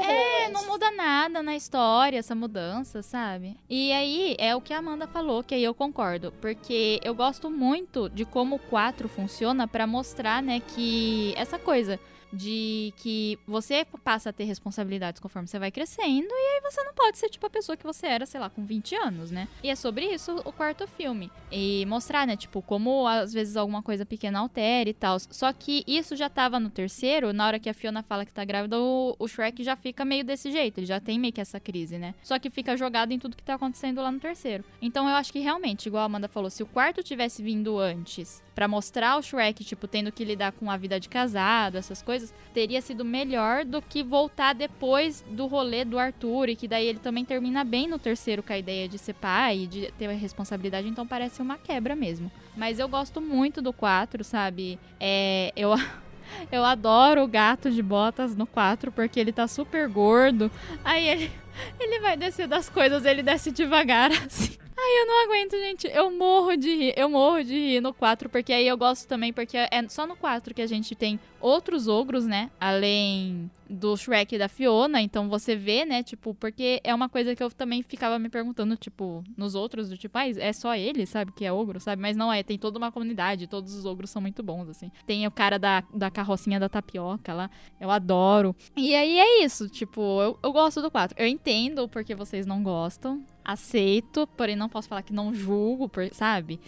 É, não muda nada na história, essa mudança, sabe? E aí é o que a Amanda falou, que aí eu concordo. Porque eu gosto muito de como o 4 funciona para mostrar, né, que essa coisa de que você passa a ter responsabilidades conforme você vai crescendo, e aí você não pode ser tipo a pessoa que você era, sei lá, com 20 anos, né? E é sobre isso o quarto filme. E mostrar, né, tipo, como às vezes alguma coisa pequena altera e tal. Só que isso já tava no terceiro, na hora que a Fiona fala que tá grávida, o, o Shrek já fica meio desse jeito, ele já tem meio que essa crise, né? Só que fica jogado em tudo que tá acontecendo lá no terceiro. Então eu acho que realmente, igual a Amanda falou, se o quarto tivesse vindo antes para mostrar o Shrek, tipo, tendo que lidar com a vida de casado, essas coisas, teria sido melhor do que voltar depois do rolê do Arthur, e que daí ele também termina bem no terceiro com a ideia de ser pai e de ter a responsabilidade, então parece uma quebra mesmo. Mas eu gosto muito do 4, sabe? É, eu Eu adoro o gato de botas no 4 porque ele tá super gordo. Aí ele, ele vai descer das coisas, ele desce devagar assim. Ai, eu não aguento, gente. Eu morro de rir. Eu morro de rir no 4, porque aí eu gosto também, porque é só no 4 que a gente tem outros ogros, né? Além do Shrek e da Fiona. Então você vê, né? Tipo, porque é uma coisa que eu também ficava me perguntando, tipo, nos outros, do tipo, ah, é só ele, sabe? Que é ogro, sabe? Mas não é, tem toda uma comunidade, todos os ogros são muito bons, assim. Tem o cara da, da carrocinha da tapioca lá, eu adoro. E aí é isso, tipo, eu, eu gosto do 4. Eu entendo porque vocês não gostam, aceito, porém não posso falar que não julgo, sabe?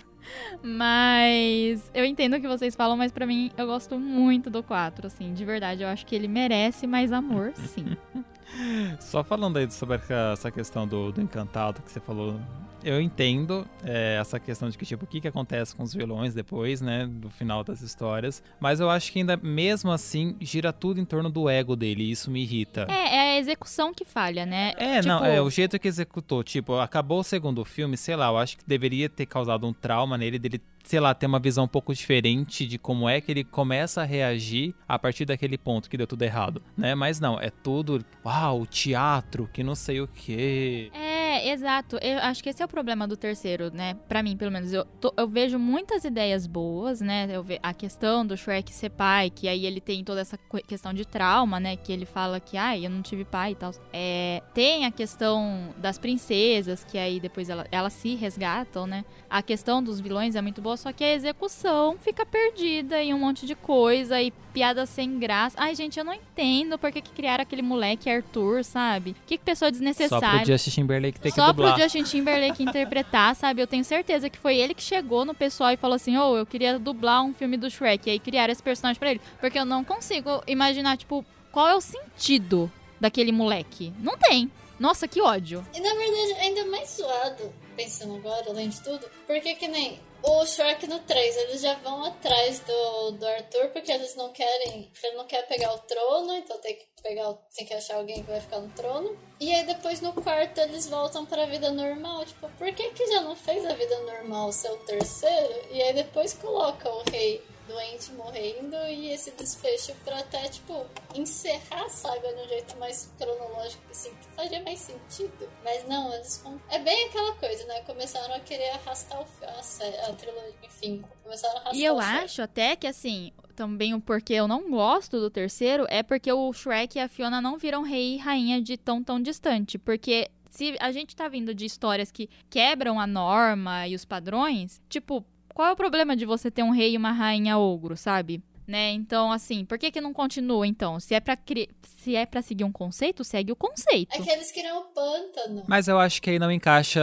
Mas eu entendo o que vocês falam, mas para mim eu gosto muito do 4, assim, de verdade. Eu acho que ele merece mais amor, sim. Só falando aí sobre essa questão do, do encantado que você falou eu entendo é, essa questão de que, tipo, o que, que acontece com os vilões depois, né, do final das histórias. Mas eu acho que ainda, mesmo assim, gira tudo em torno do ego dele e isso me irrita. É, é a execução que falha, né? É, tipo... não, é o jeito que executou. Tipo, acabou o segundo filme, sei lá, eu acho que deveria ter causado um trauma nele, dele sei lá, ter uma visão um pouco diferente de como é que ele começa a reagir a partir daquele ponto que deu tudo errado, né? Mas não, é tudo, uau, teatro, que não sei o quê. É, exato. Eu acho que esse é o problema do terceiro, né? Para mim, pelo menos, eu, tô, eu vejo muitas ideias boas, né? Eu ve, a questão do Shrek ser pai, que aí ele tem toda essa questão de trauma, né? Que ele fala que, ai, eu não tive pai e tal. É, tem a questão das princesas, que aí depois ela, elas se resgatam, né? A questão dos vilões é muito boa, só que a execução fica perdida em um monte de coisa e piada sem graça. Ai, gente, eu não entendo por que, que criaram aquele moleque Arthur, sabe? Que, que pessoa desnecessária. Só pro Justin Timberlake ter que Só dublar. pro Justin Timberlake interpretar, sabe? Eu tenho certeza que foi ele que chegou no pessoal e falou assim: "Ô, oh, eu queria dublar um filme do Shrek". E aí criaram esse personagem para ele, porque eu não consigo imaginar, tipo, qual é o sentido daquele moleque. Não tem. Nossa, que ódio. E na verdade, ainda mais zoado, pensando agora, além de tudo, porque que nem o Shrek no 3, eles já vão atrás do, do Arthur porque eles não querem. Ele não quer pegar o trono, então tem que pegar tem que achar alguém que vai ficar no trono. E aí depois no quarto eles voltam pra vida normal. Tipo, por que, que já não fez a vida normal ser o terceiro? E aí depois coloca o rei doente morrendo e esse desfecho pra até, tipo, encerrar a saga de um jeito mais cronológico, assim, que faria mais sentido. Mas não, eles É bem aquela coisa, né? Começaram a querer arrastar o... a, a trilogia, enfim, começaram a arrastar E eu acho até que, assim, também o porquê eu não gosto do terceiro é porque o Shrek e a Fiona não viram rei e rainha de tão, tão distante. Porque se a gente tá vindo de histórias que quebram a norma e os padrões, tipo, qual é o problema de você ter um rei e uma rainha ogro, sabe? Né? Então, assim, por que que não continua, então? Se é pra, cri... Se é pra seguir um conceito, segue o conceito. É que eles criam o pântano. Mas eu acho que aí não encaixa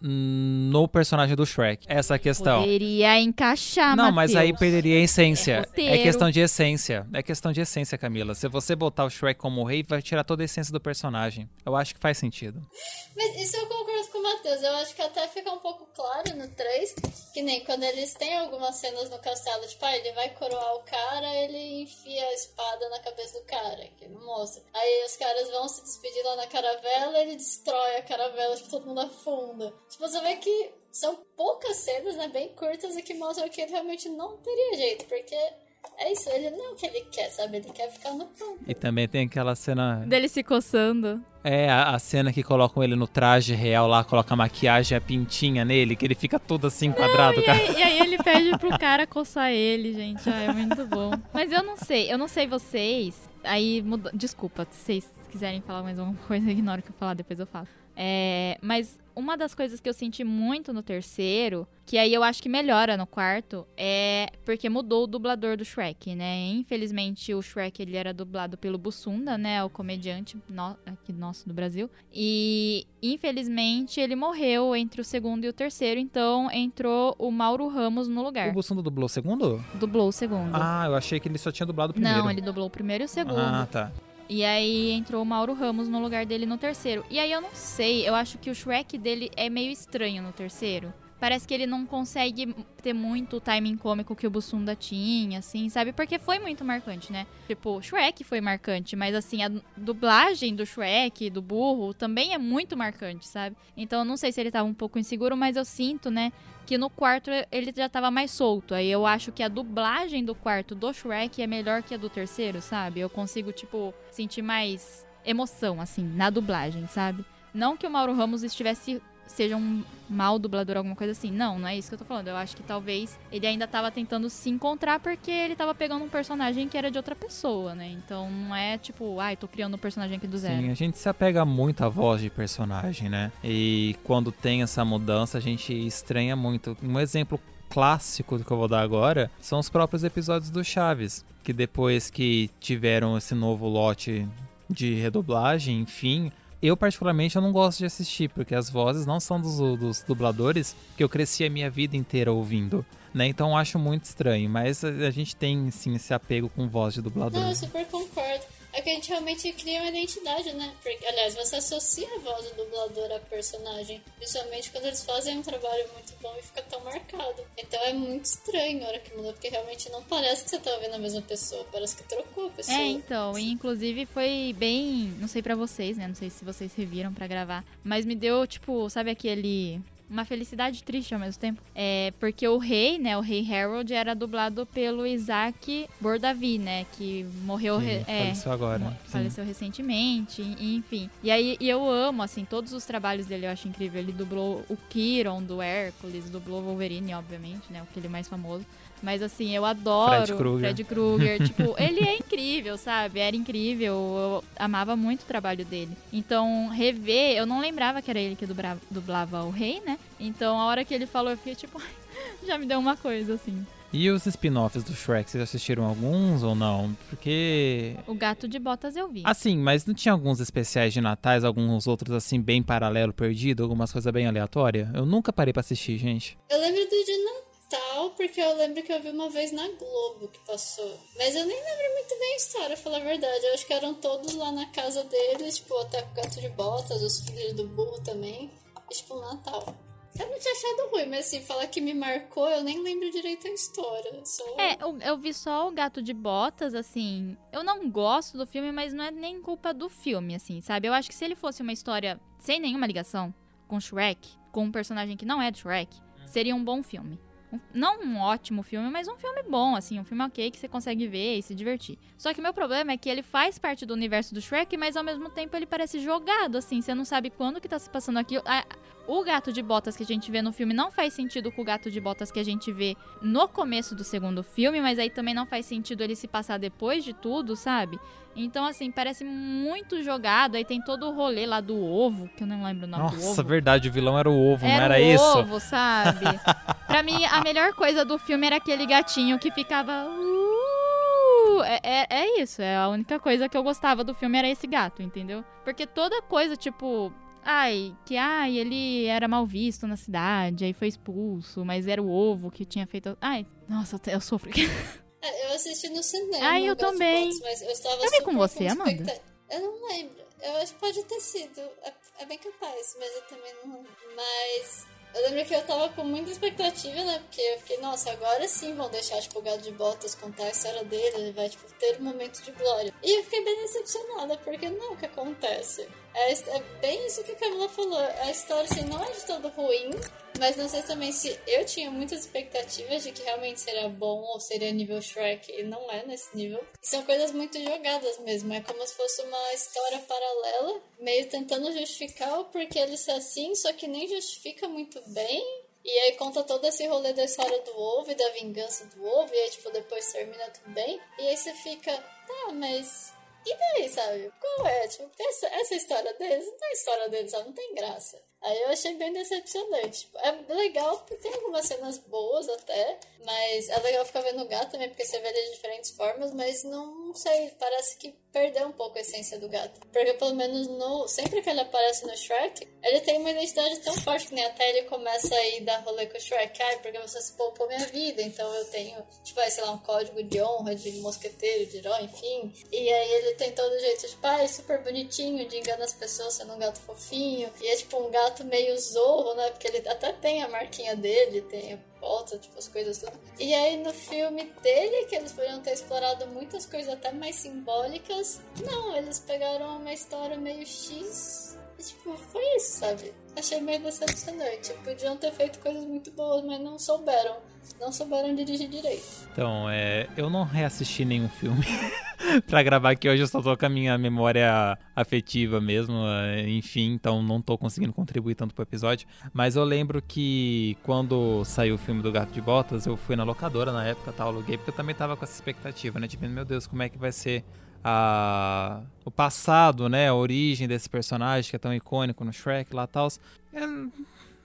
no personagem do Shrek, essa questão. Poderia encaixar, Não, Mateus. mas aí perderia a essência. É, é, questão de essência. É questão de essência, Camila. Se você botar o Shrek como rei, vai tirar toda a essência do personagem. Eu acho que faz sentido. Mas isso eu concordo com o Matheus. Eu acho que até fica um pouco claro no 3, que nem quando eles têm algumas cenas no castelo, tipo, ah, ele vai coroar o cara, ele enfia a espada na cabeça do cara, que não mostra. Aí os caras vão se despedir lá na caravela, ele destrói a caravela, tipo, todo mundo afunda. Tipo, você vê que são poucas cenas, né, bem curtas e que mostram que ele realmente não teria jeito, porque é isso, ele não é o que ele quer, sabe? Ele quer ficar no ponto. E também tem aquela cena. Dele se coçando. É, a, a, cena que colocam ele no traje real lá, coloca a maquiagem, a pintinha nele, que ele fica todo assim quadrado, não. E aí, e aí ele pede pro cara coçar ele, gente. Ah, é muito bom. Mas eu não sei, eu não sei vocês. Aí, muda... desculpa, se vocês quiserem falar mais alguma coisa, ignora o que eu falar, depois eu falo. É, mas uma das coisas que eu senti muito no terceiro, que aí eu acho que melhora no quarto, é porque mudou o dublador do Shrek, né? Infelizmente o Shrek ele era dublado pelo Bussunda, né? O comediante no, aqui nosso do Brasil. E infelizmente ele morreu entre o segundo e o terceiro, então entrou o Mauro Ramos no lugar. O Bussunda dublou o segundo? Dublou o segundo. Ah, eu achei que ele só tinha dublado o primeiro. Não, ele dublou o primeiro e o segundo. Ah, tá. E aí entrou o Mauro Ramos no lugar dele no terceiro. E aí eu não sei, eu acho que o Shrek dele é meio estranho no terceiro. Parece que ele não consegue ter muito o timing cômico que o Bussunda tinha, assim, sabe? Porque foi muito marcante, né? Tipo, Shrek foi marcante, mas assim, a dublagem do Shrek, do burro, também é muito marcante, sabe? Então eu não sei se ele tava um pouco inseguro, mas eu sinto, né, que no quarto ele já tava mais solto. Aí eu acho que a dublagem do quarto do Shrek é melhor que a do terceiro, sabe? Eu consigo, tipo, sentir mais emoção, assim, na dublagem, sabe? Não que o Mauro Ramos estivesse seja um mau dublador, alguma coisa assim. Não, não é isso que eu tô falando. Eu acho que talvez ele ainda tava tentando se encontrar porque ele tava pegando um personagem que era de outra pessoa, né? Então não é tipo, ai, tô criando um personagem aqui do zero. Sim, a gente se apega muito à voz de personagem, né? E quando tem essa mudança, a gente estranha muito. Um exemplo clássico que eu vou dar agora são os próprios episódios do Chaves, que depois que tiveram esse novo lote de redoblagem, enfim, eu, particularmente, eu não gosto de assistir, porque as vozes não são dos, dos dubladores que eu cresci a minha vida inteira ouvindo. Né? Então eu acho muito estranho, mas a, a gente tem sim esse apego com voz de dublador. Não, eu super concordo é que a gente realmente cria uma identidade, né? Porque, aliás, você associa a voz do dublador à personagem. Principalmente quando eles fazem um trabalho muito bom e fica tão marcado. Então é muito estranho a hora que muda, porque realmente não parece que você tá ouvindo a mesma pessoa, parece que trocou a pessoa. É, então, e inclusive foi bem. Não sei para vocês, né? Não sei se vocês reviram para gravar. Mas me deu, tipo, sabe aquele uma felicidade triste ao mesmo tempo. É porque o rei, né, o rei Harold era dublado pelo Isaac Bordavi, né, que morreu, Sim, é, faleceu agora. Faleceu recentemente, enfim. E aí e eu amo assim todos os trabalhos dele, eu acho incrível. Ele dublou o Kiron do Hércules, dublou o Wolverine, obviamente, né, aquele mais famoso. Mas assim, eu adoro Fred Krueger. Fred Krueger. tipo, ele é incrível, sabe? Era incrível. Eu amava muito o trabalho dele. Então, rever, eu não lembrava que era ele que dublava, dublava o rei, né? Então, a hora que ele falou, eu fiquei tipo, já me deu uma coisa assim. E os spin-offs do Shrek, vocês assistiram alguns ou não? Porque. O Gato de Botas eu vi. Assim, mas não tinha alguns especiais de natais, alguns outros assim, bem paralelo, perdido, algumas coisas bem aleatórias? Eu nunca parei pra assistir, gente. Eu lembro do de tal, porque eu lembro que eu vi uma vez na Globo que passou. Mas eu nem lembro muito bem a história, pra falar a verdade. Eu acho que eram todos lá na casa deles, tipo, até o gato de botas, os filhos do burro também. E, tipo, Natal. Eu não tinha achado ruim, mas assim, falar que me marcou, eu nem lembro direito a história. Só... É, eu, eu, vi só o Gato de Botas, assim. Eu não gosto do filme, mas não é nem culpa do filme, assim, sabe? Eu acho que se ele fosse uma história sem nenhuma ligação com Shrek, com um personagem que não é do Shrek, seria um bom filme não um ótimo filme, mas um filme bom, assim, um filme ok que você consegue ver e se divertir. Só que o meu problema é que ele faz parte do universo do Shrek, mas ao mesmo tempo ele parece jogado, assim, você não sabe quando que tá se passando aquilo. O gato de botas que a gente vê no filme não faz sentido com o gato de botas que a gente vê no começo do segundo filme, mas aí também não faz sentido ele se passar depois de tudo, sabe? Então, assim, parece muito jogado. Aí tem todo o rolê lá do ovo, que eu não lembro o nome Nossa, do ovo. Nossa, verdade, o vilão era o ovo, era não era o isso? ovo, sabe? pra mim, a melhor coisa do filme era aquele gatinho que ficava. Uh, é, é, é isso, é a única coisa que eu gostava do filme era esse gato, entendeu? Porque toda coisa, tipo, Ai, que ai, ele era mal visto na cidade, aí foi expulso, mas era o ovo que tinha feito. Ai, nossa, eu sofro. É, eu assisti no cinema. Ai, eu também. Pontos, mas eu estava eu com você, com Amanda? Eu não lembro. Eu acho que pode ter sido. É, é bem capaz, mas eu também não. Mas eu lembro que eu tava com muita expectativa, né? Porque eu fiquei, nossa, agora sim vão deixar, tipo, o Gado de Botas contar a história dele, ele vai, tipo, ter um momento de glória. E eu fiquei bem decepcionada, porque não é o que acontece. É, é bem isso que a Camila falou. A história, assim, não é de todo ruim, mas não sei também se eu tinha muitas expectativas de que realmente seria bom ou seria nível Shrek, e não é nesse nível. São coisas muito jogadas mesmo, é como se fosse uma história paralela, meio tentando justificar o porquê ele ser assim, só que nem justifica muito bem. E aí conta todo esse rolê da história do ovo e da vingança do ovo, e aí, tipo, depois termina tudo bem. E aí você fica, tá, mas e daí, sabe? Qual é? Tipo, essa, essa história deles não tem história deles, sabe? Não tem graça. Aí eu achei bem decepcionante. Tipo, é legal porque tem algumas cenas boas até, mas é legal ficar vendo o gato também, porque você vê ele de diferentes formas, mas não sei, parece que perdeu um pouco a essência do gato. Porque pelo menos no. Sempre que ele aparece no Shrek, ele tem uma identidade tão forte que nem até ele começa a ir dar rolê com o Shrek. Ai, porque você se poupou minha vida, então eu tenho, tipo, sei lá, um código de honra, de mosqueteiro, de herói, enfim. E aí ele tem todo jeito, tipo, ai, super bonitinho, de enganar as pessoas sendo um gato fofinho. E é tipo um gato meio zorro, né? Porque ele até tem a marquinha dele, tem volta, tipo, as coisas tudo. E aí no filme dele, que eles poderiam ter explorado muitas coisas até mais simbólicas, não, eles pegaram uma história meio X e, tipo, foi isso, sabe? Achei meio decepcionante. Podiam ter feito coisas muito boas, mas não souberam. Não souberam dirigir direito. Então, é, eu não reassisti nenhum filme para gravar aqui hoje, eu só tô com a minha memória afetiva mesmo, é, enfim, então não tô conseguindo contribuir tanto pro episódio. Mas eu lembro que quando saiu o filme do Gato de Botas, eu fui na locadora na época, tal, aluguei, porque eu também tava com essa expectativa, né? Tipo, meu Deus, como é que vai ser a, o passado, né? A origem desse personagem que é tão icônico no Shrek lá e tal. Não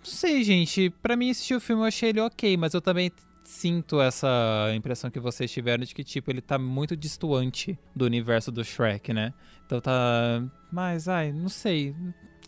sei, gente. Pra mim, assistir o filme eu achei ele ok, mas eu também sinto essa impressão que vocês tiveram de que, tipo, ele tá muito distoante do universo do Shrek, né? Então tá. Mas, ai, não sei.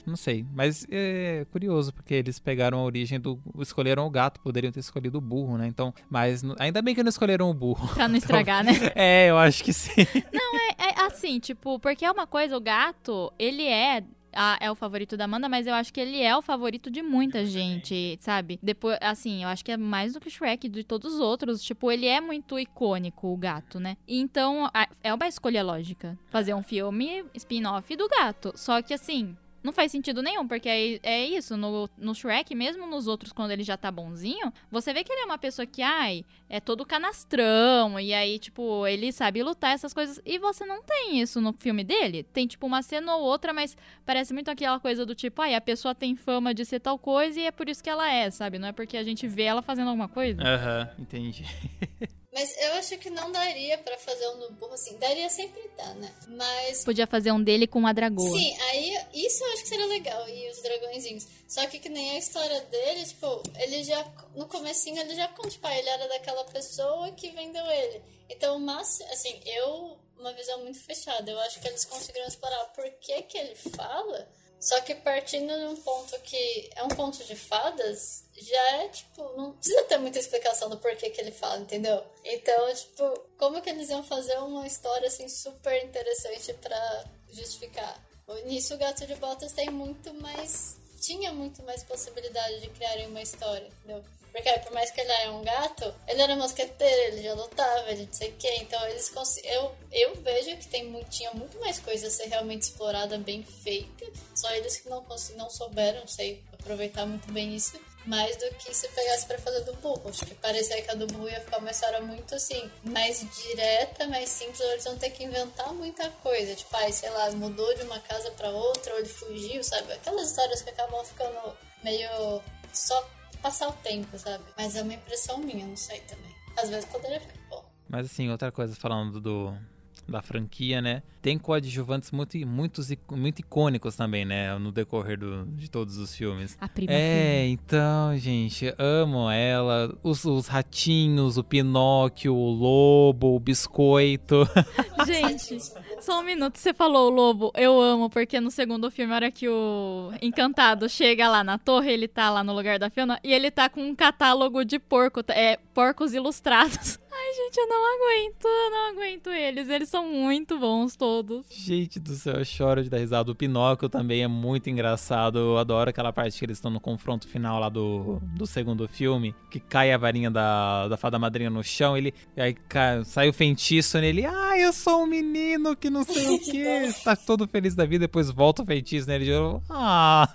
Não sei. Mas é curioso, porque eles pegaram a origem do. Escolheram o gato, poderiam ter escolhido o burro, né? Então. Mas ainda bem que não escolheram o burro. Pra não estragar, então, né? É, eu acho que sim. Não, é, é assim, tipo, porque é uma coisa, o gato, ele é a, é o favorito da Amanda, mas eu acho que ele é o favorito de muita gente, sabe? Depois, assim, eu acho que é mais do que o Shrek de todos os outros. Tipo, ele é muito icônico, o gato, né? Então, a, é uma escolha lógica fazer um filme spin-off do gato. Só que, assim, não faz sentido nenhum, porque é, é isso, no, no Shrek, mesmo nos outros, quando ele já tá bonzinho, você vê que ele é uma pessoa que, ai, é todo canastrão, e aí, tipo, ele sabe lutar, essas coisas, e você não tem isso no filme dele. Tem, tipo, uma cena ou outra, mas parece muito aquela coisa do tipo, ai, a pessoa tem fama de ser tal coisa e é por isso que ela é, sabe? Não é porque a gente vê ela fazendo alguma coisa. Aham, uhum, entendi. Mas eu acho que não daria para fazer um no burro assim. Daria sempre dar, né? Mas. Podia fazer um dele com uma dragoa. Sim, aí isso eu acho que seria legal. E os dragõezinhos. Só que que nem a história dele, tipo, ele já. No comecinho ele já conta, tipo, ele era daquela pessoa que vendeu ele. Então, mas, assim, eu. Uma visão muito fechada. Eu acho que eles conseguiram explorar por que que ele fala só que partindo de um ponto que é um conto de fadas, já é tipo, não precisa ter muita explicação do porquê que ele fala, entendeu? Então, tipo, como que eles iam fazer uma história assim super interessante para justificar? Nisso o Gato de Botas tem muito mais tinha muito mais possibilidade de criarem uma história, entendeu? Porque por mais que ele era um gato, ele era mosqueteiro, ele já lutava, ele não sei o que. Então eles eu, eu vejo que tem muito, tinha muito mais coisa a ser realmente explorada, bem feita. Só eles que não, não souberam, sei, aproveitar muito bem isso. Mais do que se pegasse para fazer do burro. Acho que parecia que a do burro ia ficar uma história muito assim, mais direta, mais simples. Eles vão ter que inventar muita coisa. Tipo, ai, sei lá, mudou de uma casa para outra, ou ele fugiu, sabe? Aquelas histórias que acabam ficando meio só passar o tempo, sabe? Mas é uma impressão minha, não sei também. Às vezes poderia ficar bom. Mas assim, outra coisa falando do, da franquia, né? Tem coadjuvantes muito, muitos, muito icônicos também, né? No decorrer do, de todos os filmes. A prima É, então, gente, amo ela. Os, os, ratinhos, o Pinóquio, o lobo, o biscoito. Gente, só um minuto. Você falou o lobo, eu amo, porque no segundo filme, a hora que o Encantado chega lá na torre, ele tá lá no lugar da Fiona, e ele tá com um catálogo de porco, é, porcos ilustrados. Ai, gente, eu não aguento eles. Eles são muito bons todos. Gente do céu, eu choro de dar risada. O Pinóquio também é muito engraçado. Eu adoro aquela parte que eles estão no confronto final lá do, do segundo filme, que cai a varinha da, da fada madrinha no chão. Ele aí cai, sai o feitiço nele. Ah, eu sou um menino que não sei o que. tá todo feliz da vida, depois volta o feitiço nele. Eu, ah.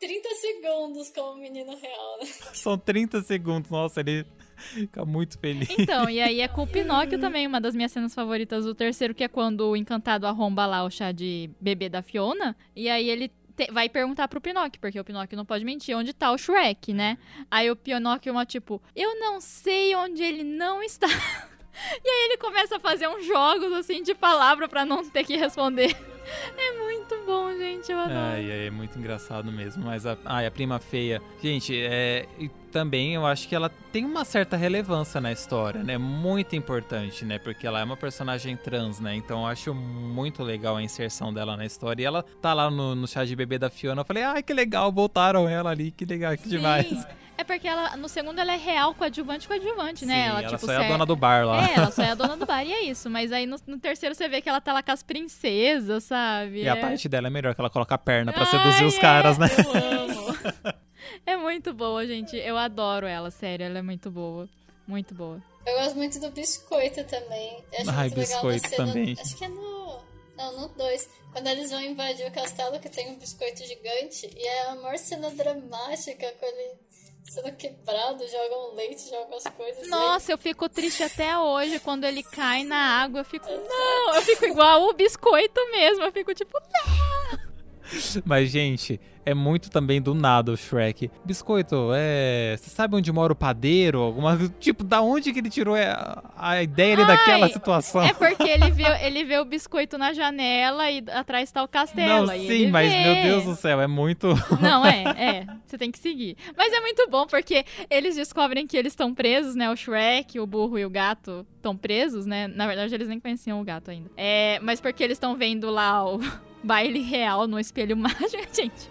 30 segundos como menino real, né? São 30 segundos. Nossa, ele Fica muito feliz. Então, e aí é com o Pinóquio também, uma das minhas cenas favoritas do terceiro, que é quando o encantado arromba lá o chá de bebê da Fiona. E aí ele te, vai perguntar pro Pinóquio, porque o Pinóquio não pode mentir, onde tá o Shrek, né? Aí o Pinóquio uma tipo, eu não sei onde ele não está. E aí ele começa a fazer uns jogos assim de palavra para não ter que responder. É muito bom, gente. Eu adoro. Ai, ai, é muito engraçado mesmo. Mas a, ai, a prima feia. Gente, é. E também eu acho que ela tem uma certa relevância na história, né? Muito importante, né? Porque ela é uma personagem trans, né? Então eu acho muito legal a inserção dela na história. E ela tá lá no, no chá de bebê da Fiona. Eu falei, ai, que legal, voltaram ela ali, que legal, que Sim. demais. É porque ela, no segundo ela é real coadjuvante coadjuvante, né? Sim, ela, ela tipo, só é a dona do bar lá. É, ela só é a dona do bar e é isso. Mas aí no, no terceiro você vê que ela tá lá com as princesas, sabe? E a É- parte dela é melhor, que ela coloca a perna pra Ai, seduzir os é, caras, né? Eu amo. é muito boa, gente. Eu adoro ela, sério. Ela é muito boa. Muito boa. Eu gosto muito do biscoito também. Eu acho Ai, muito legal biscoito a cena- também. Acho que é no. Não, no 2. Quando eles vão invadir o castelo que tem um biscoito gigante. E é a maior cena dramática com ele sendo quebrado, jogam leite, jogam as coisas. Nossa, eu fico triste até hoje quando ele cai na água. Eu fico, não, eu fico igual o biscoito mesmo. Eu fico tipo, Mas, gente, é muito também do nada o Shrek. Biscoito, é. Você sabe onde mora o padeiro? Alguma. Tipo, da onde que ele tirou a, a ideia ali Ai, daquela situação? É porque ele vê, ele vê o biscoito na janela e atrás tá o castelo. Não, sim, mas vê. meu Deus do céu, é muito. Não, é, é. Você tem que seguir. Mas é muito bom porque eles descobrem que eles estão presos, né? O Shrek, o burro e o gato estão presos, né? Na verdade, eles nem conheciam o gato ainda. É, mas porque eles estão vendo lá o baile real no espelho mágico, gente.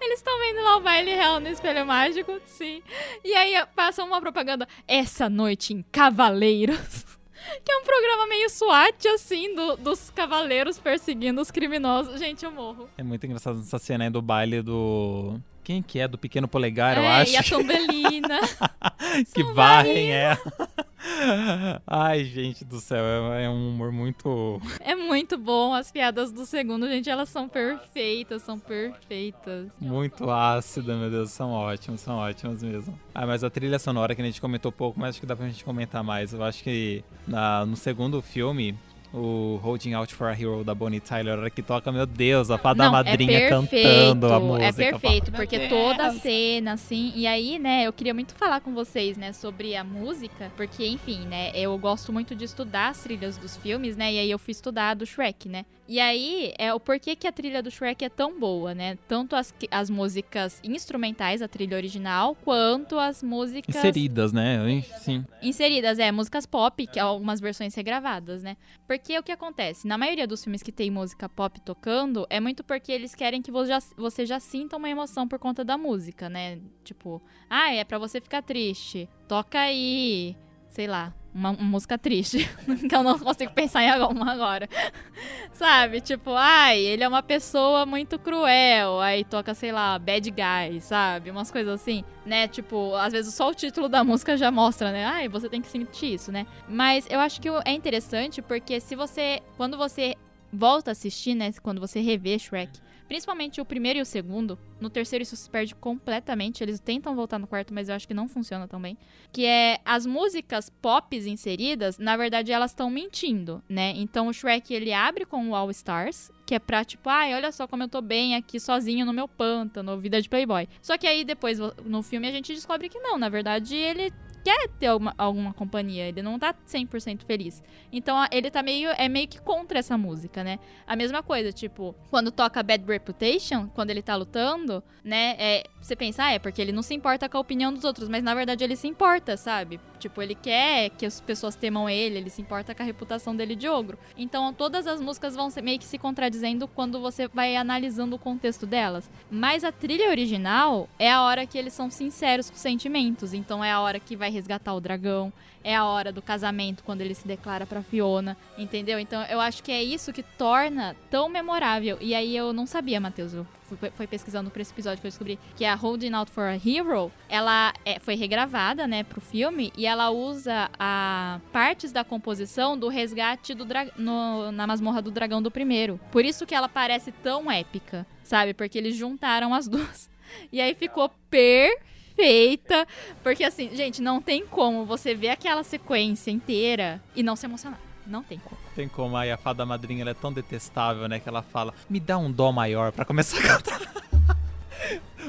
Eles estão vendo lá o baile real no espelho mágico, sim. E aí passa uma propaganda essa noite em Cavaleiros. Que é um programa meio SWAT, assim, do- dos cavaleiros perseguindo os criminosos. Gente, eu morro. É muito engraçado essa cena aí do baile do. Quem que é? Do pequeno polegar, eu é, acho. e a Tombelina. que varrem é. Ai, gente do céu, é, é um humor muito. É muito bom. As piadas do segundo, gente, elas são perfeitas, são perfeitas. Muito ácida, meu Deus, são ótimos, são ótimos mesmo. Ah, mas a trilha sonora que a gente comentou pouco, mas acho que dá pra gente comentar mais. Eu acho que na, no segundo filme, o Holding Out for a Hero da Bonnie Tyler, a hora que toca, meu Deus, a fada Não, madrinha é cantando a música. É perfeito, porque Deus. toda a cena, assim. E aí, né, eu queria muito falar com vocês, né, sobre a música, porque, enfim, né, eu gosto muito de estudar as trilhas dos filmes, né, e aí eu fui estudar a do Shrek, né. E aí, é o porquê que a trilha do Shrek é tão boa, né? Tanto as, as músicas instrumentais, a trilha original, quanto as músicas Inseridas, né? Sim. inseridas, é, músicas pop, que algumas versões regravadas, né? Porque o que acontece? Na maioria dos filmes que tem música pop tocando, é muito porque eles querem que você já, você já sinta uma emoção por conta da música, né? Tipo, ah, é pra você ficar triste. Toca aí, sei lá, uma, uma música triste. que eu não consigo pensar em alguma agora. Sabe? Tipo, ai, ele é uma pessoa muito cruel. Aí toca, sei lá, bad guy, sabe? Umas coisas assim, né? Tipo, às vezes só o título da música já mostra, né? Ai, você tem que sentir isso, né? Mas eu acho que é interessante porque se você. Quando você volta a assistir, né? Quando você revê Shrek. Principalmente o primeiro e o segundo. No terceiro isso se perde completamente. Eles tentam voltar no quarto, mas eu acho que não funciona também. Que é as músicas pop inseridas, na verdade, elas estão mentindo, né? Então o Shrek ele abre com o All Stars, que é pra tipo, ai, olha só como eu tô bem aqui sozinho no meu pântano, vida de Playboy. Só que aí depois no filme a gente descobre que não, na verdade ele quer ter alguma, alguma companhia, ele não tá 100% feliz. Então ele tá meio é meio que contra essa música, né? A mesma coisa, tipo, quando toca Bad Reputation, quando ele tá lutando, né? É, você pensa, ah, é porque ele não se importa com a opinião dos outros, mas na verdade ele se importa, sabe? Tipo, ele quer que as pessoas temam ele, ele se importa com a reputação dele de ogro. Então todas as músicas vão meio que se contradizendo quando você vai analisando o contexto delas. Mas a trilha original é a hora que eles são sinceros com os sentimentos. Então é a hora que vai resgatar o dragão, é a hora do casamento quando ele se declara pra Fiona, entendeu? Então eu acho que é isso que torna tão memorável. E aí eu não sabia, Matheus, eu fui, pesquisando pra esse episódio que eu descobri que a Holding Out for a Hero, ela é- foi regravada, né, pro filme e ela usa a partes da composição do resgate do no- na masmorra do dragão do primeiro. Por isso que ela parece tão épica, sabe? Porque eles juntaram as duas. E aí ficou perfeita. Porque assim, gente, não tem como você ver aquela sequência inteira e não se emocionar. Não tem como. Tem como aí a fada madrinha ela é tão detestável, né? Que ela fala, me dá um dó maior pra começar a cantar.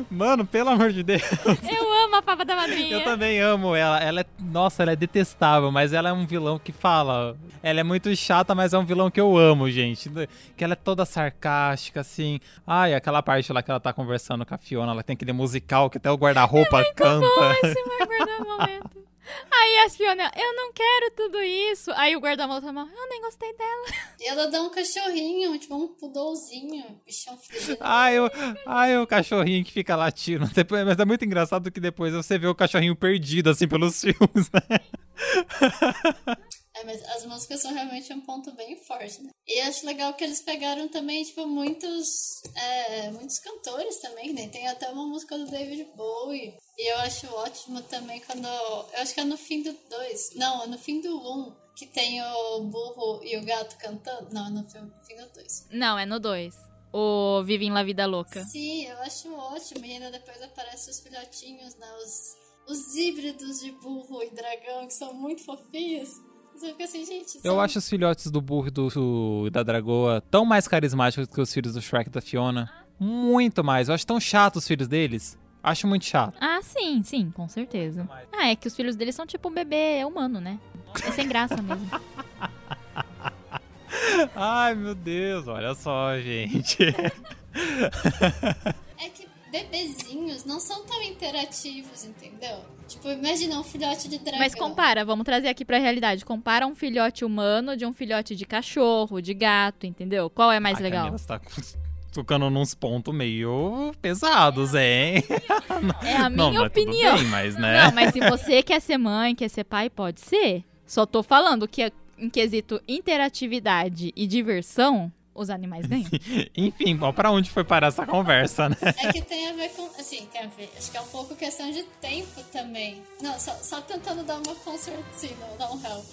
Mano, pelo amor de Deus. Eu amo a da madrinha. Eu também amo ela. Ela é. Nossa, ela é detestável, mas ela é um vilão que fala. Ela é muito chata, mas é um vilão que eu amo, gente. Que ela é toda sarcástica, assim. Ai, aquela parte lá que ela tá conversando com a Fiona, ela tem aquele musical que até o guarda-roupa é canta. Bom esse guarda-momento. Aí a Fiona, eu não quero tudo isso. Aí o guarda-moto fala, eu nem gostei dela. E ela dá um cachorrinho, tipo um pudolzinho, bichão frio. Ai, o, ai, o cachorrinho que fica latindo. Mas é muito engraçado que depois você vê o cachorrinho perdido, assim, pelos filmes, né? Mas as músicas são realmente um ponto bem forte, né? E acho legal que eles pegaram também, tipo, muitos, é, muitos cantores também, né? Tem até uma música do David Bowie. E eu acho ótimo também quando. Eu acho que é no fim do 2. Não, é no fim do 1. Um, que tem o burro e o gato cantando. Não, é no fim do 2. Não, é no 2. O Vive em La Vida Louca. Sim, eu acho ótimo. E ainda depois aparecem os filhotinhos, né? Os, os híbridos de burro e dragão, que são muito fofinhos. Você fica assim, gente. Eu acho os filhotes do burro e do, da dragoa tão mais carismáticos que os filhos do Shrek e da Fiona. Muito mais. Eu acho tão chato os filhos deles. Acho muito chato. Ah, sim, sim, com certeza. Ah, é que os filhos deles são tipo um bebê humano, né? É sem graça mesmo. Ai, meu Deus, olha só, gente. é bebezinhos não são tão interativos, entendeu? Tipo, imagina um filhote de dragão. Mas compara, vamos trazer aqui pra realidade. Compara um filhote humano de um filhote de cachorro, de gato, entendeu? Qual é mais a legal? Camila, você tá tocando nos pontos meio pesados, hein? É a minha não, opinião. Bem, mas, né? Não, mas se você quer ser mãe, quer ser pai, pode ser. Só tô falando que em quesito interatividade e diversão, os animais ganham. Enfim, bom, pra onde foi parar essa conversa, né? É que tem a ver com. Assim, tem a ver. Acho que é um pouco questão de tempo também. Não, só, só tentando dar uma concertina, dar um help.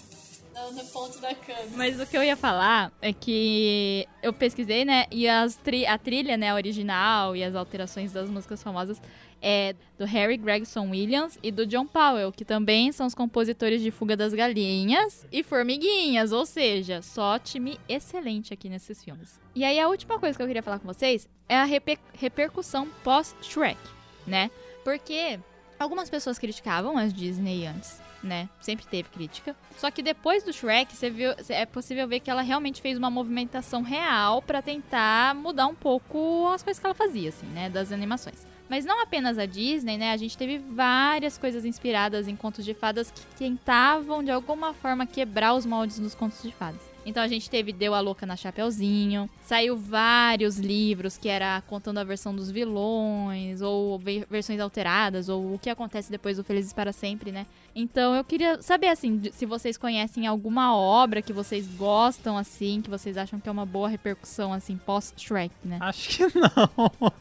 No, no ponto da câmera. Mas o que eu ia falar é que eu pesquisei, né? E as tri a trilha, né, original e as alterações das músicas famosas é do Harry Gregson Williams e do John Powell, que também são os compositores de Fuga das Galinhas e Formiguinhas, ou seja, só time excelente aqui nesses filmes. E aí a última coisa que eu queria falar com vocês é a reper repercussão pós-Shrek, né? Porque algumas pessoas criticavam as Disney antes, né? Sempre teve crítica. Só que depois do Shrek, você viu, é possível ver que ela realmente fez uma movimentação real para tentar mudar um pouco as coisas que ela fazia, assim, né? Das animações. Mas não apenas a Disney, né? A gente teve várias coisas inspiradas em contos de fadas que tentavam de alguma forma quebrar os moldes dos contos de fadas. Então a gente teve Deu a Louca na Chapeuzinho, saiu vários livros que era contando a versão dos vilões, ou versões alteradas, ou o que acontece depois do Felizes para Sempre, né? Então eu queria saber, assim, se vocês conhecem alguma obra que vocês gostam, assim, que vocês acham que é uma boa repercussão, assim, pós-Shrek, né? Acho que não.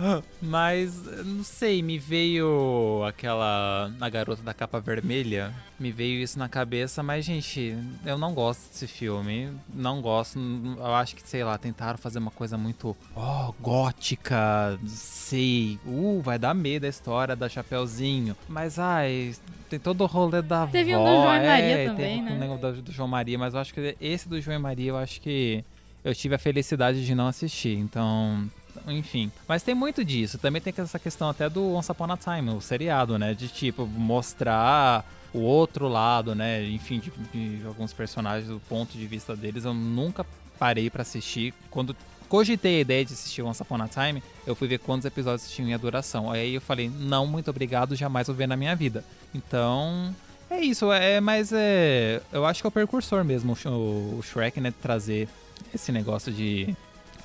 Mas, não sei, me veio aquela. A garota da capa vermelha. Me veio isso na cabeça, mas, gente, eu não gosto desse filme. Não gosto. Eu acho que, sei lá, tentaram fazer uma coisa muito. Oh, gótica. Sei. Uh, vai dar medo a história da Chapeuzinho. Mas, ai. Tem todo o rolê da teve. Teve um do João e Maria é, também, teve né? um do, do João Maria, mas eu acho que esse do João e Maria, eu acho que eu tive a felicidade de não assistir. Então, enfim. Mas tem muito disso. Também tem essa questão até do Once Upon a Time, o seriado, né? De tipo, mostrar o outro lado, né? Enfim, de, de alguns personagens, do ponto de vista deles. Eu nunca parei para assistir. Quando cogitei a ideia de assistir Once Upon a Time, eu fui ver quantos episódios tinham a duração. Aí eu falei, não, muito obrigado, jamais vou ver na minha vida. Então, é isso. É, mas é, eu acho que é o precursor mesmo, o, Shrek, né? Trazer esse negócio de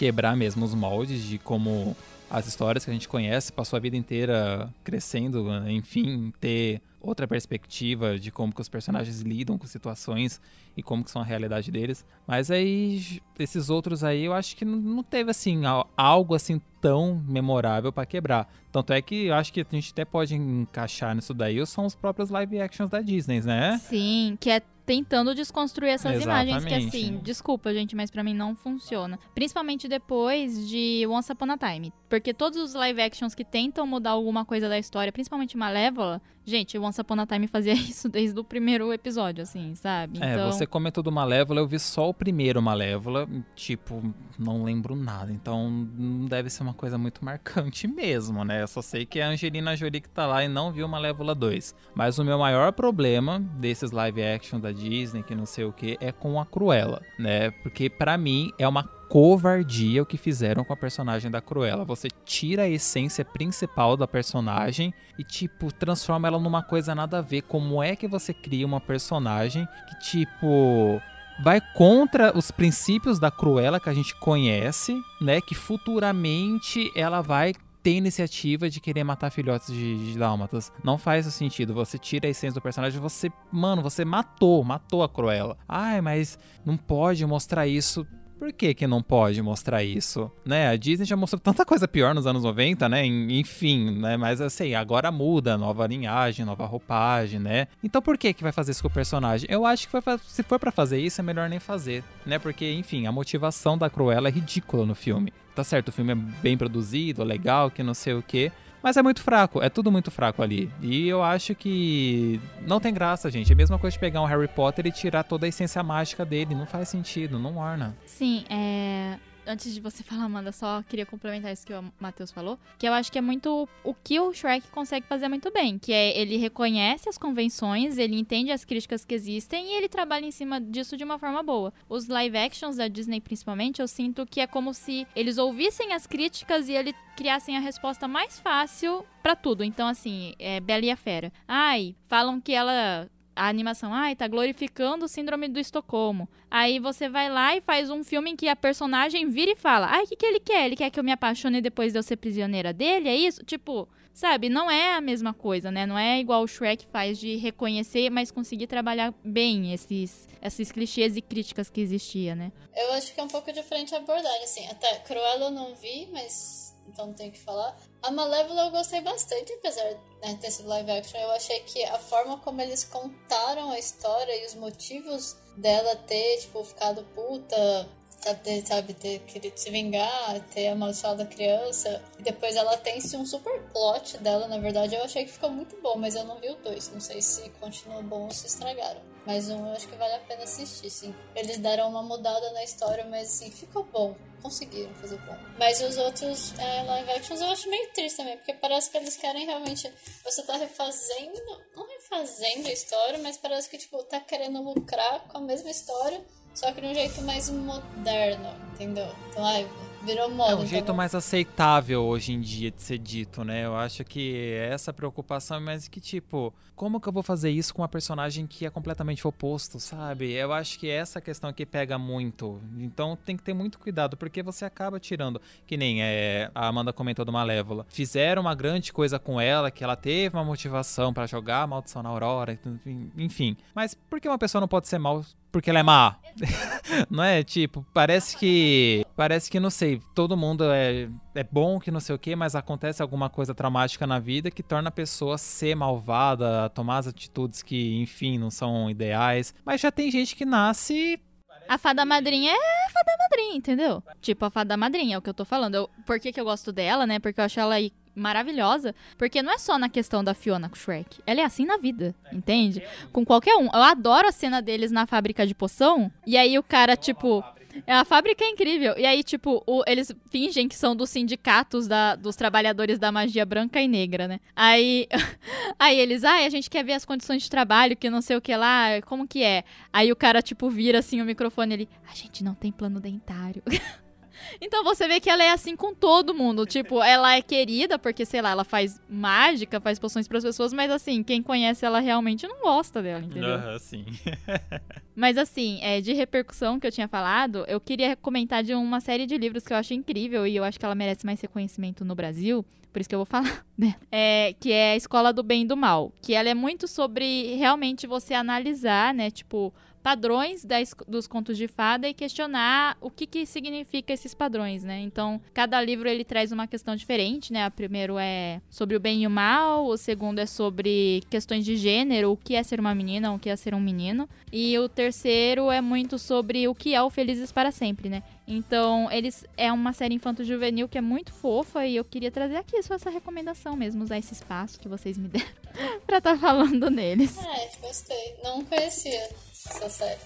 quebrar mesmo os moldes de como as histórias que a gente conhece, passou a vida inteira crescendo, enfim, ter outra perspectiva de como que os personagens lidam com situações e como que são a realidade deles. Mas aí esses outros aí eu acho que não teve assim algo assim tão memorável para quebrar. Tanto é que eu acho que a gente até pode encaixar nisso daí, são os próprios live actions da Disney, né? Sim, que é tentando desconstruir essas Exatamente. imagens que assim, desculpa, gente, mas para mim não funciona. Principalmente depois de Once Upon a Time, porque todos os live actions que tentam mudar alguma coisa da história, principalmente Malévola, Gente, Once Upon a Time fazia isso desde o primeiro episódio, assim, sabe? É, Então, você comentou do Malévola, eu vi só o primeiro Malévola, tipo, não lembro nada. Então não deve ser uma coisa muito marcante mesmo, né? Eu só sei que é a Angelina Jolie que tá lá e não viu Malévola 2. Mas o meu maior problema desses live action da Disney, que não sei o que, é com a Cruella, né? Porque pra mim é uma covardia o que fizeram com a personagem da Cruella. Você tira a essência principal da personagem e, tipo, transforma ela numa coisa nada a ver. Como é que você cria uma personagem que, tipo, vai contra os princípios da Cruella que a gente conhece, né? Que futuramente ela vai ter iniciativa de querer matar filhotes de, de dálmatas. Não faz sentido. Você tira a essência do personagem, você, mano, você matou, matou a Cruella. Ai, mas não pode mostrar isso. Por que, que não pode mostrar isso? Né? A Disney já mostrou tanta coisa pior nos anos 90, né? En- Enfim, né? Mas assim, agora muda, nova linhagem, nova roupagem, né? Então por que que vai fazer isso com o personagem? Eu acho que vai se for pra fazer isso, é melhor nem fazer, né? Porque, enfim, a motivação da Cruella é ridícula no filme. Tá certo, o filme é bem produzido, legal, que não sei o quê. Mas é muito fraco, é tudo muito fraco ali. E eu acho que não tem graça, gente. É a mesma coisa de pegar um Harry Potter e tirar toda a essência mágica dele. Não faz sentido, não orna. Sim, é. Antes de você falar, Amanda, só queria complementar isso que o Matheus falou. Que eu acho que é muito o que o Shrek consegue fazer muito bem. Que é ele reconhece as convenções, ele entende as críticas que existem e ele trabalha em cima disso de uma forma boa. Os live actions da Disney, principalmente, eu sinto que é como se eles ouvissem as críticas e ele criassem a resposta mais fácil pra tudo. Então, assim, é Bela e a Fera. Ai, falam que ela a animação, ai, tá glorificando o síndrome do Estocolmo. Aí você vai lá e faz um filme em que a personagem vira e fala, ai, o que, que ele quer? Ele quer que eu me apaixone depois de eu ser prisioneira dele? É isso? Tipo, sabe, não é a mesma coisa, né? Não é igual o Shrek faz de reconhecer, mas conseguir trabalhar bem esses, esses clichês e críticas que existia, né? Eu acho que é um pouco diferente a abordagem, assim. Até Cruella eu não vi, mas então não tenho que falar. A Malévola eu gostei bastante, apesar né, live action. Eu achei que a forma como eles contaram a história e os motivos dela ter, tipo, ficado puta, sabe, sabe, ter querido se vingar, ter amaldiçoado a criança. E depois ela tem sim, um super plot dela, na verdade. Eu achei que ficou muito bom, mas eu não vi o dois. Não sei se continua bom ou se estragaram. Mas um eu acho que vale a pena assistir, sim. Eles deram uma mudada na história, mas assim, ficou bom. Conseguiram fazer bom. Mas os outros é, live actions eu acho meio triste também, porque parece que eles querem realmente. Você tá refazendo. Não refazendo a história, mas parece que, tipo, tá querendo lucrar com a mesma história, só que de um jeito mais moderno, entendeu? Então, ai, virou moda. É um então jeito mais aceitável hoje em dia de ser dito, né? Eu acho que essa preocupação é mais que, tipo, como que eu vou fazer isso com uma personagem que é completamente oposto, sabe? Eu acho que essa questão que pega muito. Então tem que ter muito cuidado, porque você acaba tirando. Que nem é, a Amanda comentou do Malévola. Fizeram uma grande coisa com ela, que ela teve uma motivação pra jogar a maldição na Aurora, enfim. Mas por que uma pessoa não pode ser mal porque ela é má? não é? Tipo, parece que. Parece que, não sei, todo mundo é, é bom que não sei o que, mas acontece alguma coisa traumática na vida que torna a pessoa ser malvada, tomar as atitudes que, enfim, não são ideais. Mas já tem gente que nasce. A fada madrinha é a fada madrinha, entendeu? Tipo, a fada madrinha, é o que eu tô falando. Eu, por que, que eu gosto dela, né? Porque eu acho ela maravilhosa. Porque não é só na questão da Fiona com o Shrek. Ela é assim na vida, entende? Com qualquer um. Eu adoro a cena deles na fábrica de poção. E aí o cara, tipo. É, a fábrica é incrível. E aí, tipo, o- eles fingem que são dos sindicatos da- dos trabalhadores da magia branca e negra, né? Aí, aí eles, ai, a gente quer ver as condições de trabalho, que não sei o que lá, como que é? Aí o cara, tipo, vira assim o microfone ele, a gente não tem plano dentário. Então você vê que ela é assim com todo mundo. Tipo, ela é querida porque, sei lá, ela faz mágica, faz poções pras pessoas, mas assim, quem conhece ela realmente não gosta dela, entendeu? Aham, sim. Mas assim, é, de repercussão que eu tinha falado, eu queria comentar de uma série de livros que eu acho incrível e eu acho que ela merece mais reconhecimento no Brasil, por isso que eu vou falar dela. É, que é a Escola do Bem e do Mal. Que ela é muito sobre realmente você analisar, né? Tipo, padrões dos contos de fada e questionar o que, que significa esses padrões, né? Então, cada livro ele traz uma questão diferente, né? O primeiro é sobre o bem e o mal, o segundo é sobre questões de gênero, o que é ser uma menina, o que é ser um menino, e o terceiro é muito sobre o que é o Felizes para Sempre, né? Então, eles é uma série infanto-juvenil que é muito fofa e eu queria trazer aqui só essa recomendação mesmo, usar esse espaço que vocês me deram pra estar tá falando neles. É, gostei. Não conhecia essa série.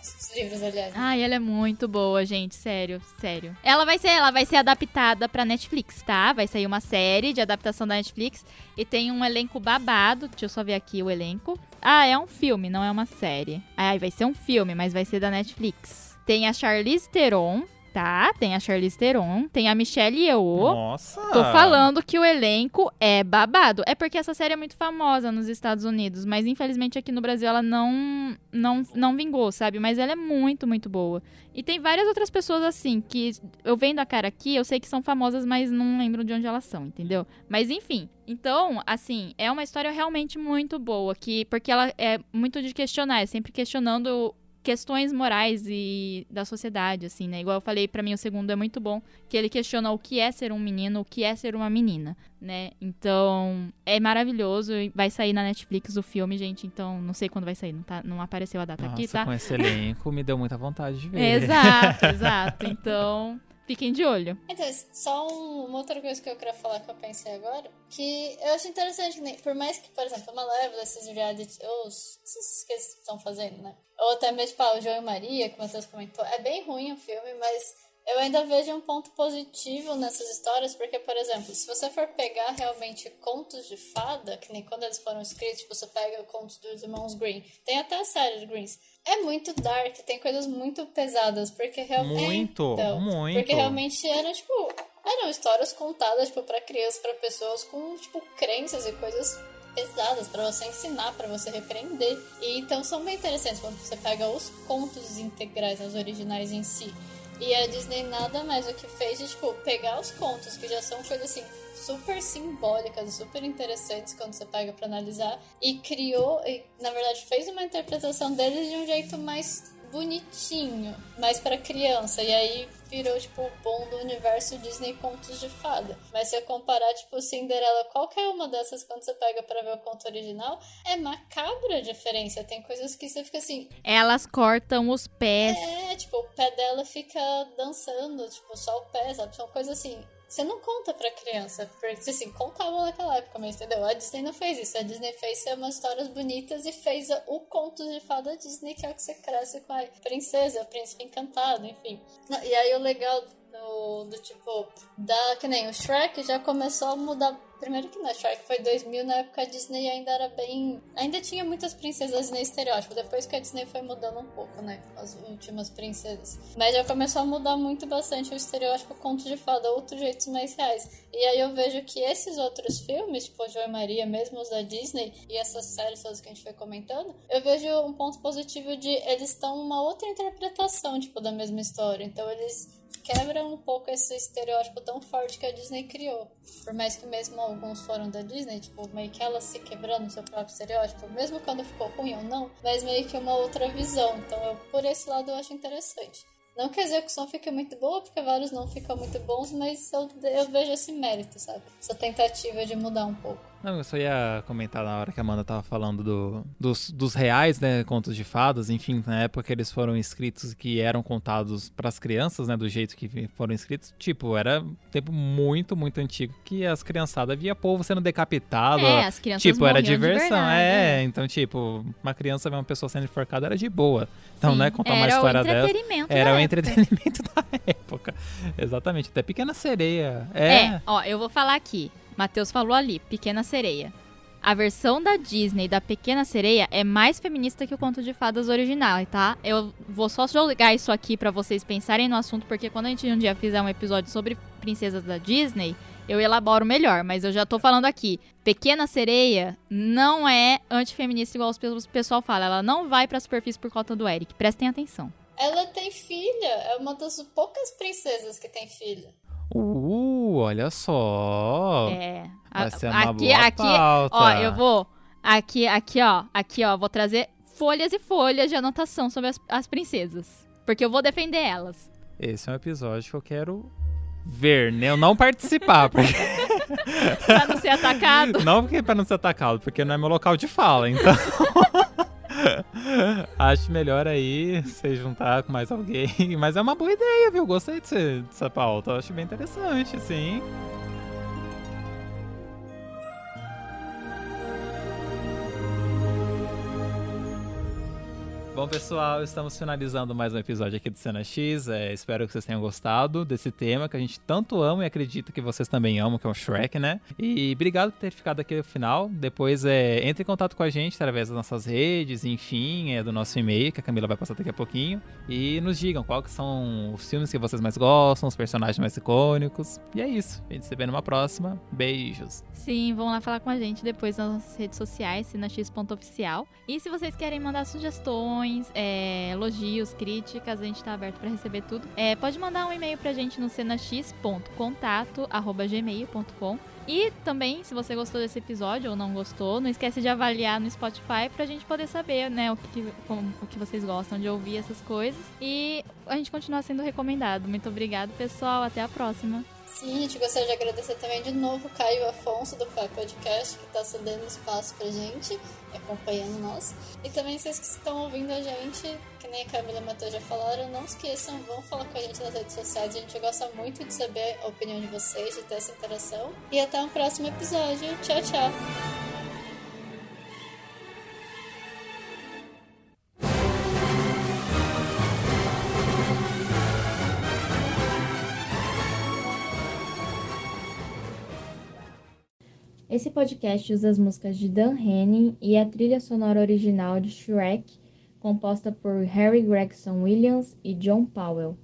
Os livros, aliás. Ai, ela é muito boa, gente, sério, sério. Ela vai ser, ela vai ser adaptada pra Netflix, tá? Vai sair uma série de adaptação da Netflix e tem um elenco babado. Deixa eu só ver aqui o elenco. Ah, é um filme, não é uma série. Ai, vai ser um filme, mas vai ser da Netflix. Tem a Charlize Theron, tá? Tem a Charlize Theron, tem a Michelle Yeoh. Nossa! Tô falando que o elenco é babado. É porque essa série é muito famosa nos Estados Unidos, mas infelizmente aqui no Brasil ela não não, não vingou, sabe? Mas ela é muito, muito boa. E tem várias outras pessoas assim que eu vendo a cara aqui, eu sei que são famosas, mas não lembro de onde elas são, entendeu? Mas enfim, então, assim, é uma história realmente muito boa, que porque ela é muito de questionar, é sempre questionando questões morais e da sociedade, assim, né? Igual eu falei, para mim o segundo é muito bom, que ele questiona o que é ser um menino, o que é ser uma menina, né? Então, é maravilhoso, vai sair na Netflix o filme, gente, então não sei quando vai sair, não, tá, não apareceu a data Nossa, aqui, tá? com esse elenco me deu muita vontade de ver. Exato, exato. Então, Fiquem de olho. Então, só um, uma outra coisa que eu queria falar que eu pensei agora, que eu acho interessante, né? por mais que, por exemplo, uma leva desses reality, os, esses que eles estão fazendo, né? Ou até mesmo, tipo, o João e Maria, que o Matheus comentou, é bem ruim o filme, mas eu ainda vejo um ponto positivo nessas histórias, porque, por exemplo, se você for pegar realmente contos de fada, que nem quando eles foram escritos, tipo, você pega contos dos irmãos Green, tem até a série de Greens, é muito dark, tem coisas muito pesadas, porque realmente... Muito, então, muito. Porque realmente eram, tipo, eram histórias contadas, tipo, pra crianças, pra pessoas com, tipo, crenças e coisas pesadas para você ensinar, para você repreender. E então são bem interessantes quando você pega os contos integrais, os originais em si. E a Disney nada mais o que fez de, tipo, pegar os contos, que já são coisas assim, super simbólicas, super interessantes quando você pega para analisar, e criou, e na verdade fez uma interpretação deles de um jeito mais bonitinho, mais para criança. E aí virou, tipo, o bom do universo Disney Contos de Fada. Mas se eu comparar, tipo, Cinderela, qualquer uma dessas, quando você pega pra ver o conto original, é macabra a diferença. Tem coisas que você fica assim. Elas cortam os pés. É, tipo, o pé dela fica dançando, tipo, só o pé, sabe? São coisas assim você não conta pra criança, porque assim, contavam naquela época, mas entendeu? A Disney não fez isso. A Disney fez ser umas histórias bonitas e fez o conto de fada Disney, que é o que você cresce com a princesa, o príncipe encantado, enfim. E aí o legal do, do tipo, da, que nem o Shrek já começou a mudar Primeiro que na Shrek foi 2000, na época a Disney ainda era bem. Ainda tinha muitas princesas Disney estereótipo. Depois que a Disney foi mudando um pouco, né? As últimas princesas. Mas já começou a mudar muito bastante o estereótipo conto de fada, outros jeitos mais reais. E aí eu vejo que esses outros filmes, tipo João e Maria, mesmo os da Disney, e essas séries todas que a gente foi comentando, eu vejo um ponto positivo de eles estão uma outra interpretação, tipo, da mesma história. Então eles quebram um pouco esse estereótipo tão forte que a Disney criou. Por mais que mesmo alguns foram da Disney, tipo, meio que ela se quebrando seu próprio estereótipo, mesmo quando ficou ruim ou não, mas meio que uma outra visão. Então, eu, por esse lado, eu acho interessante. Não que a execução fique muito boa, porque vários não ficam muito bons, mas eu, eu vejo esse mérito, sabe? Essa tentativa de mudar um pouco. Não, eu só ia comentar na hora que a Amanda tava falando do, dos, dos reais, né, contos de fadas, enfim, na época eles foram escritos que eram contados para as crianças, né, do jeito que foram escritos, tipo, era um tempo muito, muito antigo que as criançadas via povo sendo decapitado. É, as crianças Tipo, era diversão, de verdade, é, é, então, tipo, uma criança ver uma pessoa sendo enforcada era de boa. Então, Sim, né, contar uma história dessa entretenimento era o entretenimento da época. Exatamente, até Pequena Sereia. É. É, ó, eu vou falar aqui. Matheus falou ali, Pequena Sereia. A versão da Disney da Pequena Sereia é mais feminista que o conto de fadas original, tá? Eu vou só jogar isso aqui pra vocês pensarem no assunto, porque quando a gente um dia fizer um episódio sobre princesas da Disney, eu elaboro melhor, mas eu já tô falando aqui. Pequena Sereia não é antifeminista igual o pessoal fala. Ela não vai pra superfície por conta do Eric. Prestem atenção. Ela tem filha, é uma das poucas princesas que tem filha. Uh, olha só. É. Vai ser uma aqui, boa aqui, pauta. ó, eu vou. Aqui, aqui, ó. Aqui, ó. Vou trazer folhas e folhas de anotação sobre as, as princesas. Porque eu vou defender elas. Esse é um episódio que eu quero ver, né? Eu não participar. Porque... pra não ser atacado? Não porque pra não ser atacado, porque não é meu local de fala, então. Acho melhor aí você juntar com mais alguém. Mas é uma boa ideia, viu? Gostei dessa pauta. Acho bem interessante, sim. Bom, pessoal, estamos finalizando mais um episódio aqui do Cena X. É, espero que vocês tenham gostado desse tema que a gente tanto ama e acredito que vocês também amam, que é o Shrek, né? E obrigado por ter ficado aqui no final. Depois é, entre em contato com a gente através das nossas redes, enfim, é, do nosso e-mail, que a Camila vai passar daqui a pouquinho. E nos digam quais são os filmes que vocês mais gostam, os personagens mais icônicos. E é isso. A gente se vê numa próxima. Beijos. Sim, vão lá falar com a gente depois nas nossas redes sociais, cinax.oficial. E se vocês querem mandar sugestões, sugestões, é, elogios, críticas, a gente está aberto para receber tudo. É, pode mandar um e-mail para a gente no cenax.contato@gmail.com. E também, se você gostou desse episódio ou não gostou, não esquece de avaliar no Spotify pra gente poder saber, né, o que, como, o que vocês gostam de ouvir essas coisas. E a gente continua sendo recomendado. Muito obrigado, pessoal. Até a próxima. Sim, a gente gostaria de agradecer também de novo o Caio Afonso do Fai Podcast, que está cedendo espaço pra gente, acompanhando nós. E também vocês que estão ouvindo a gente, que nem a Camila e o Matheus já falaram, não esqueçam, vão falar com a gente nas redes sociais. A gente gosta muito de saber a opinião de vocês, de ter essa interação. E até um próximo episódio. Tchau, tchau! Esse podcast usa as músicas de Dan Henning e a trilha sonora original de Shrek, composta por Harry Gregson Williams e John Powell.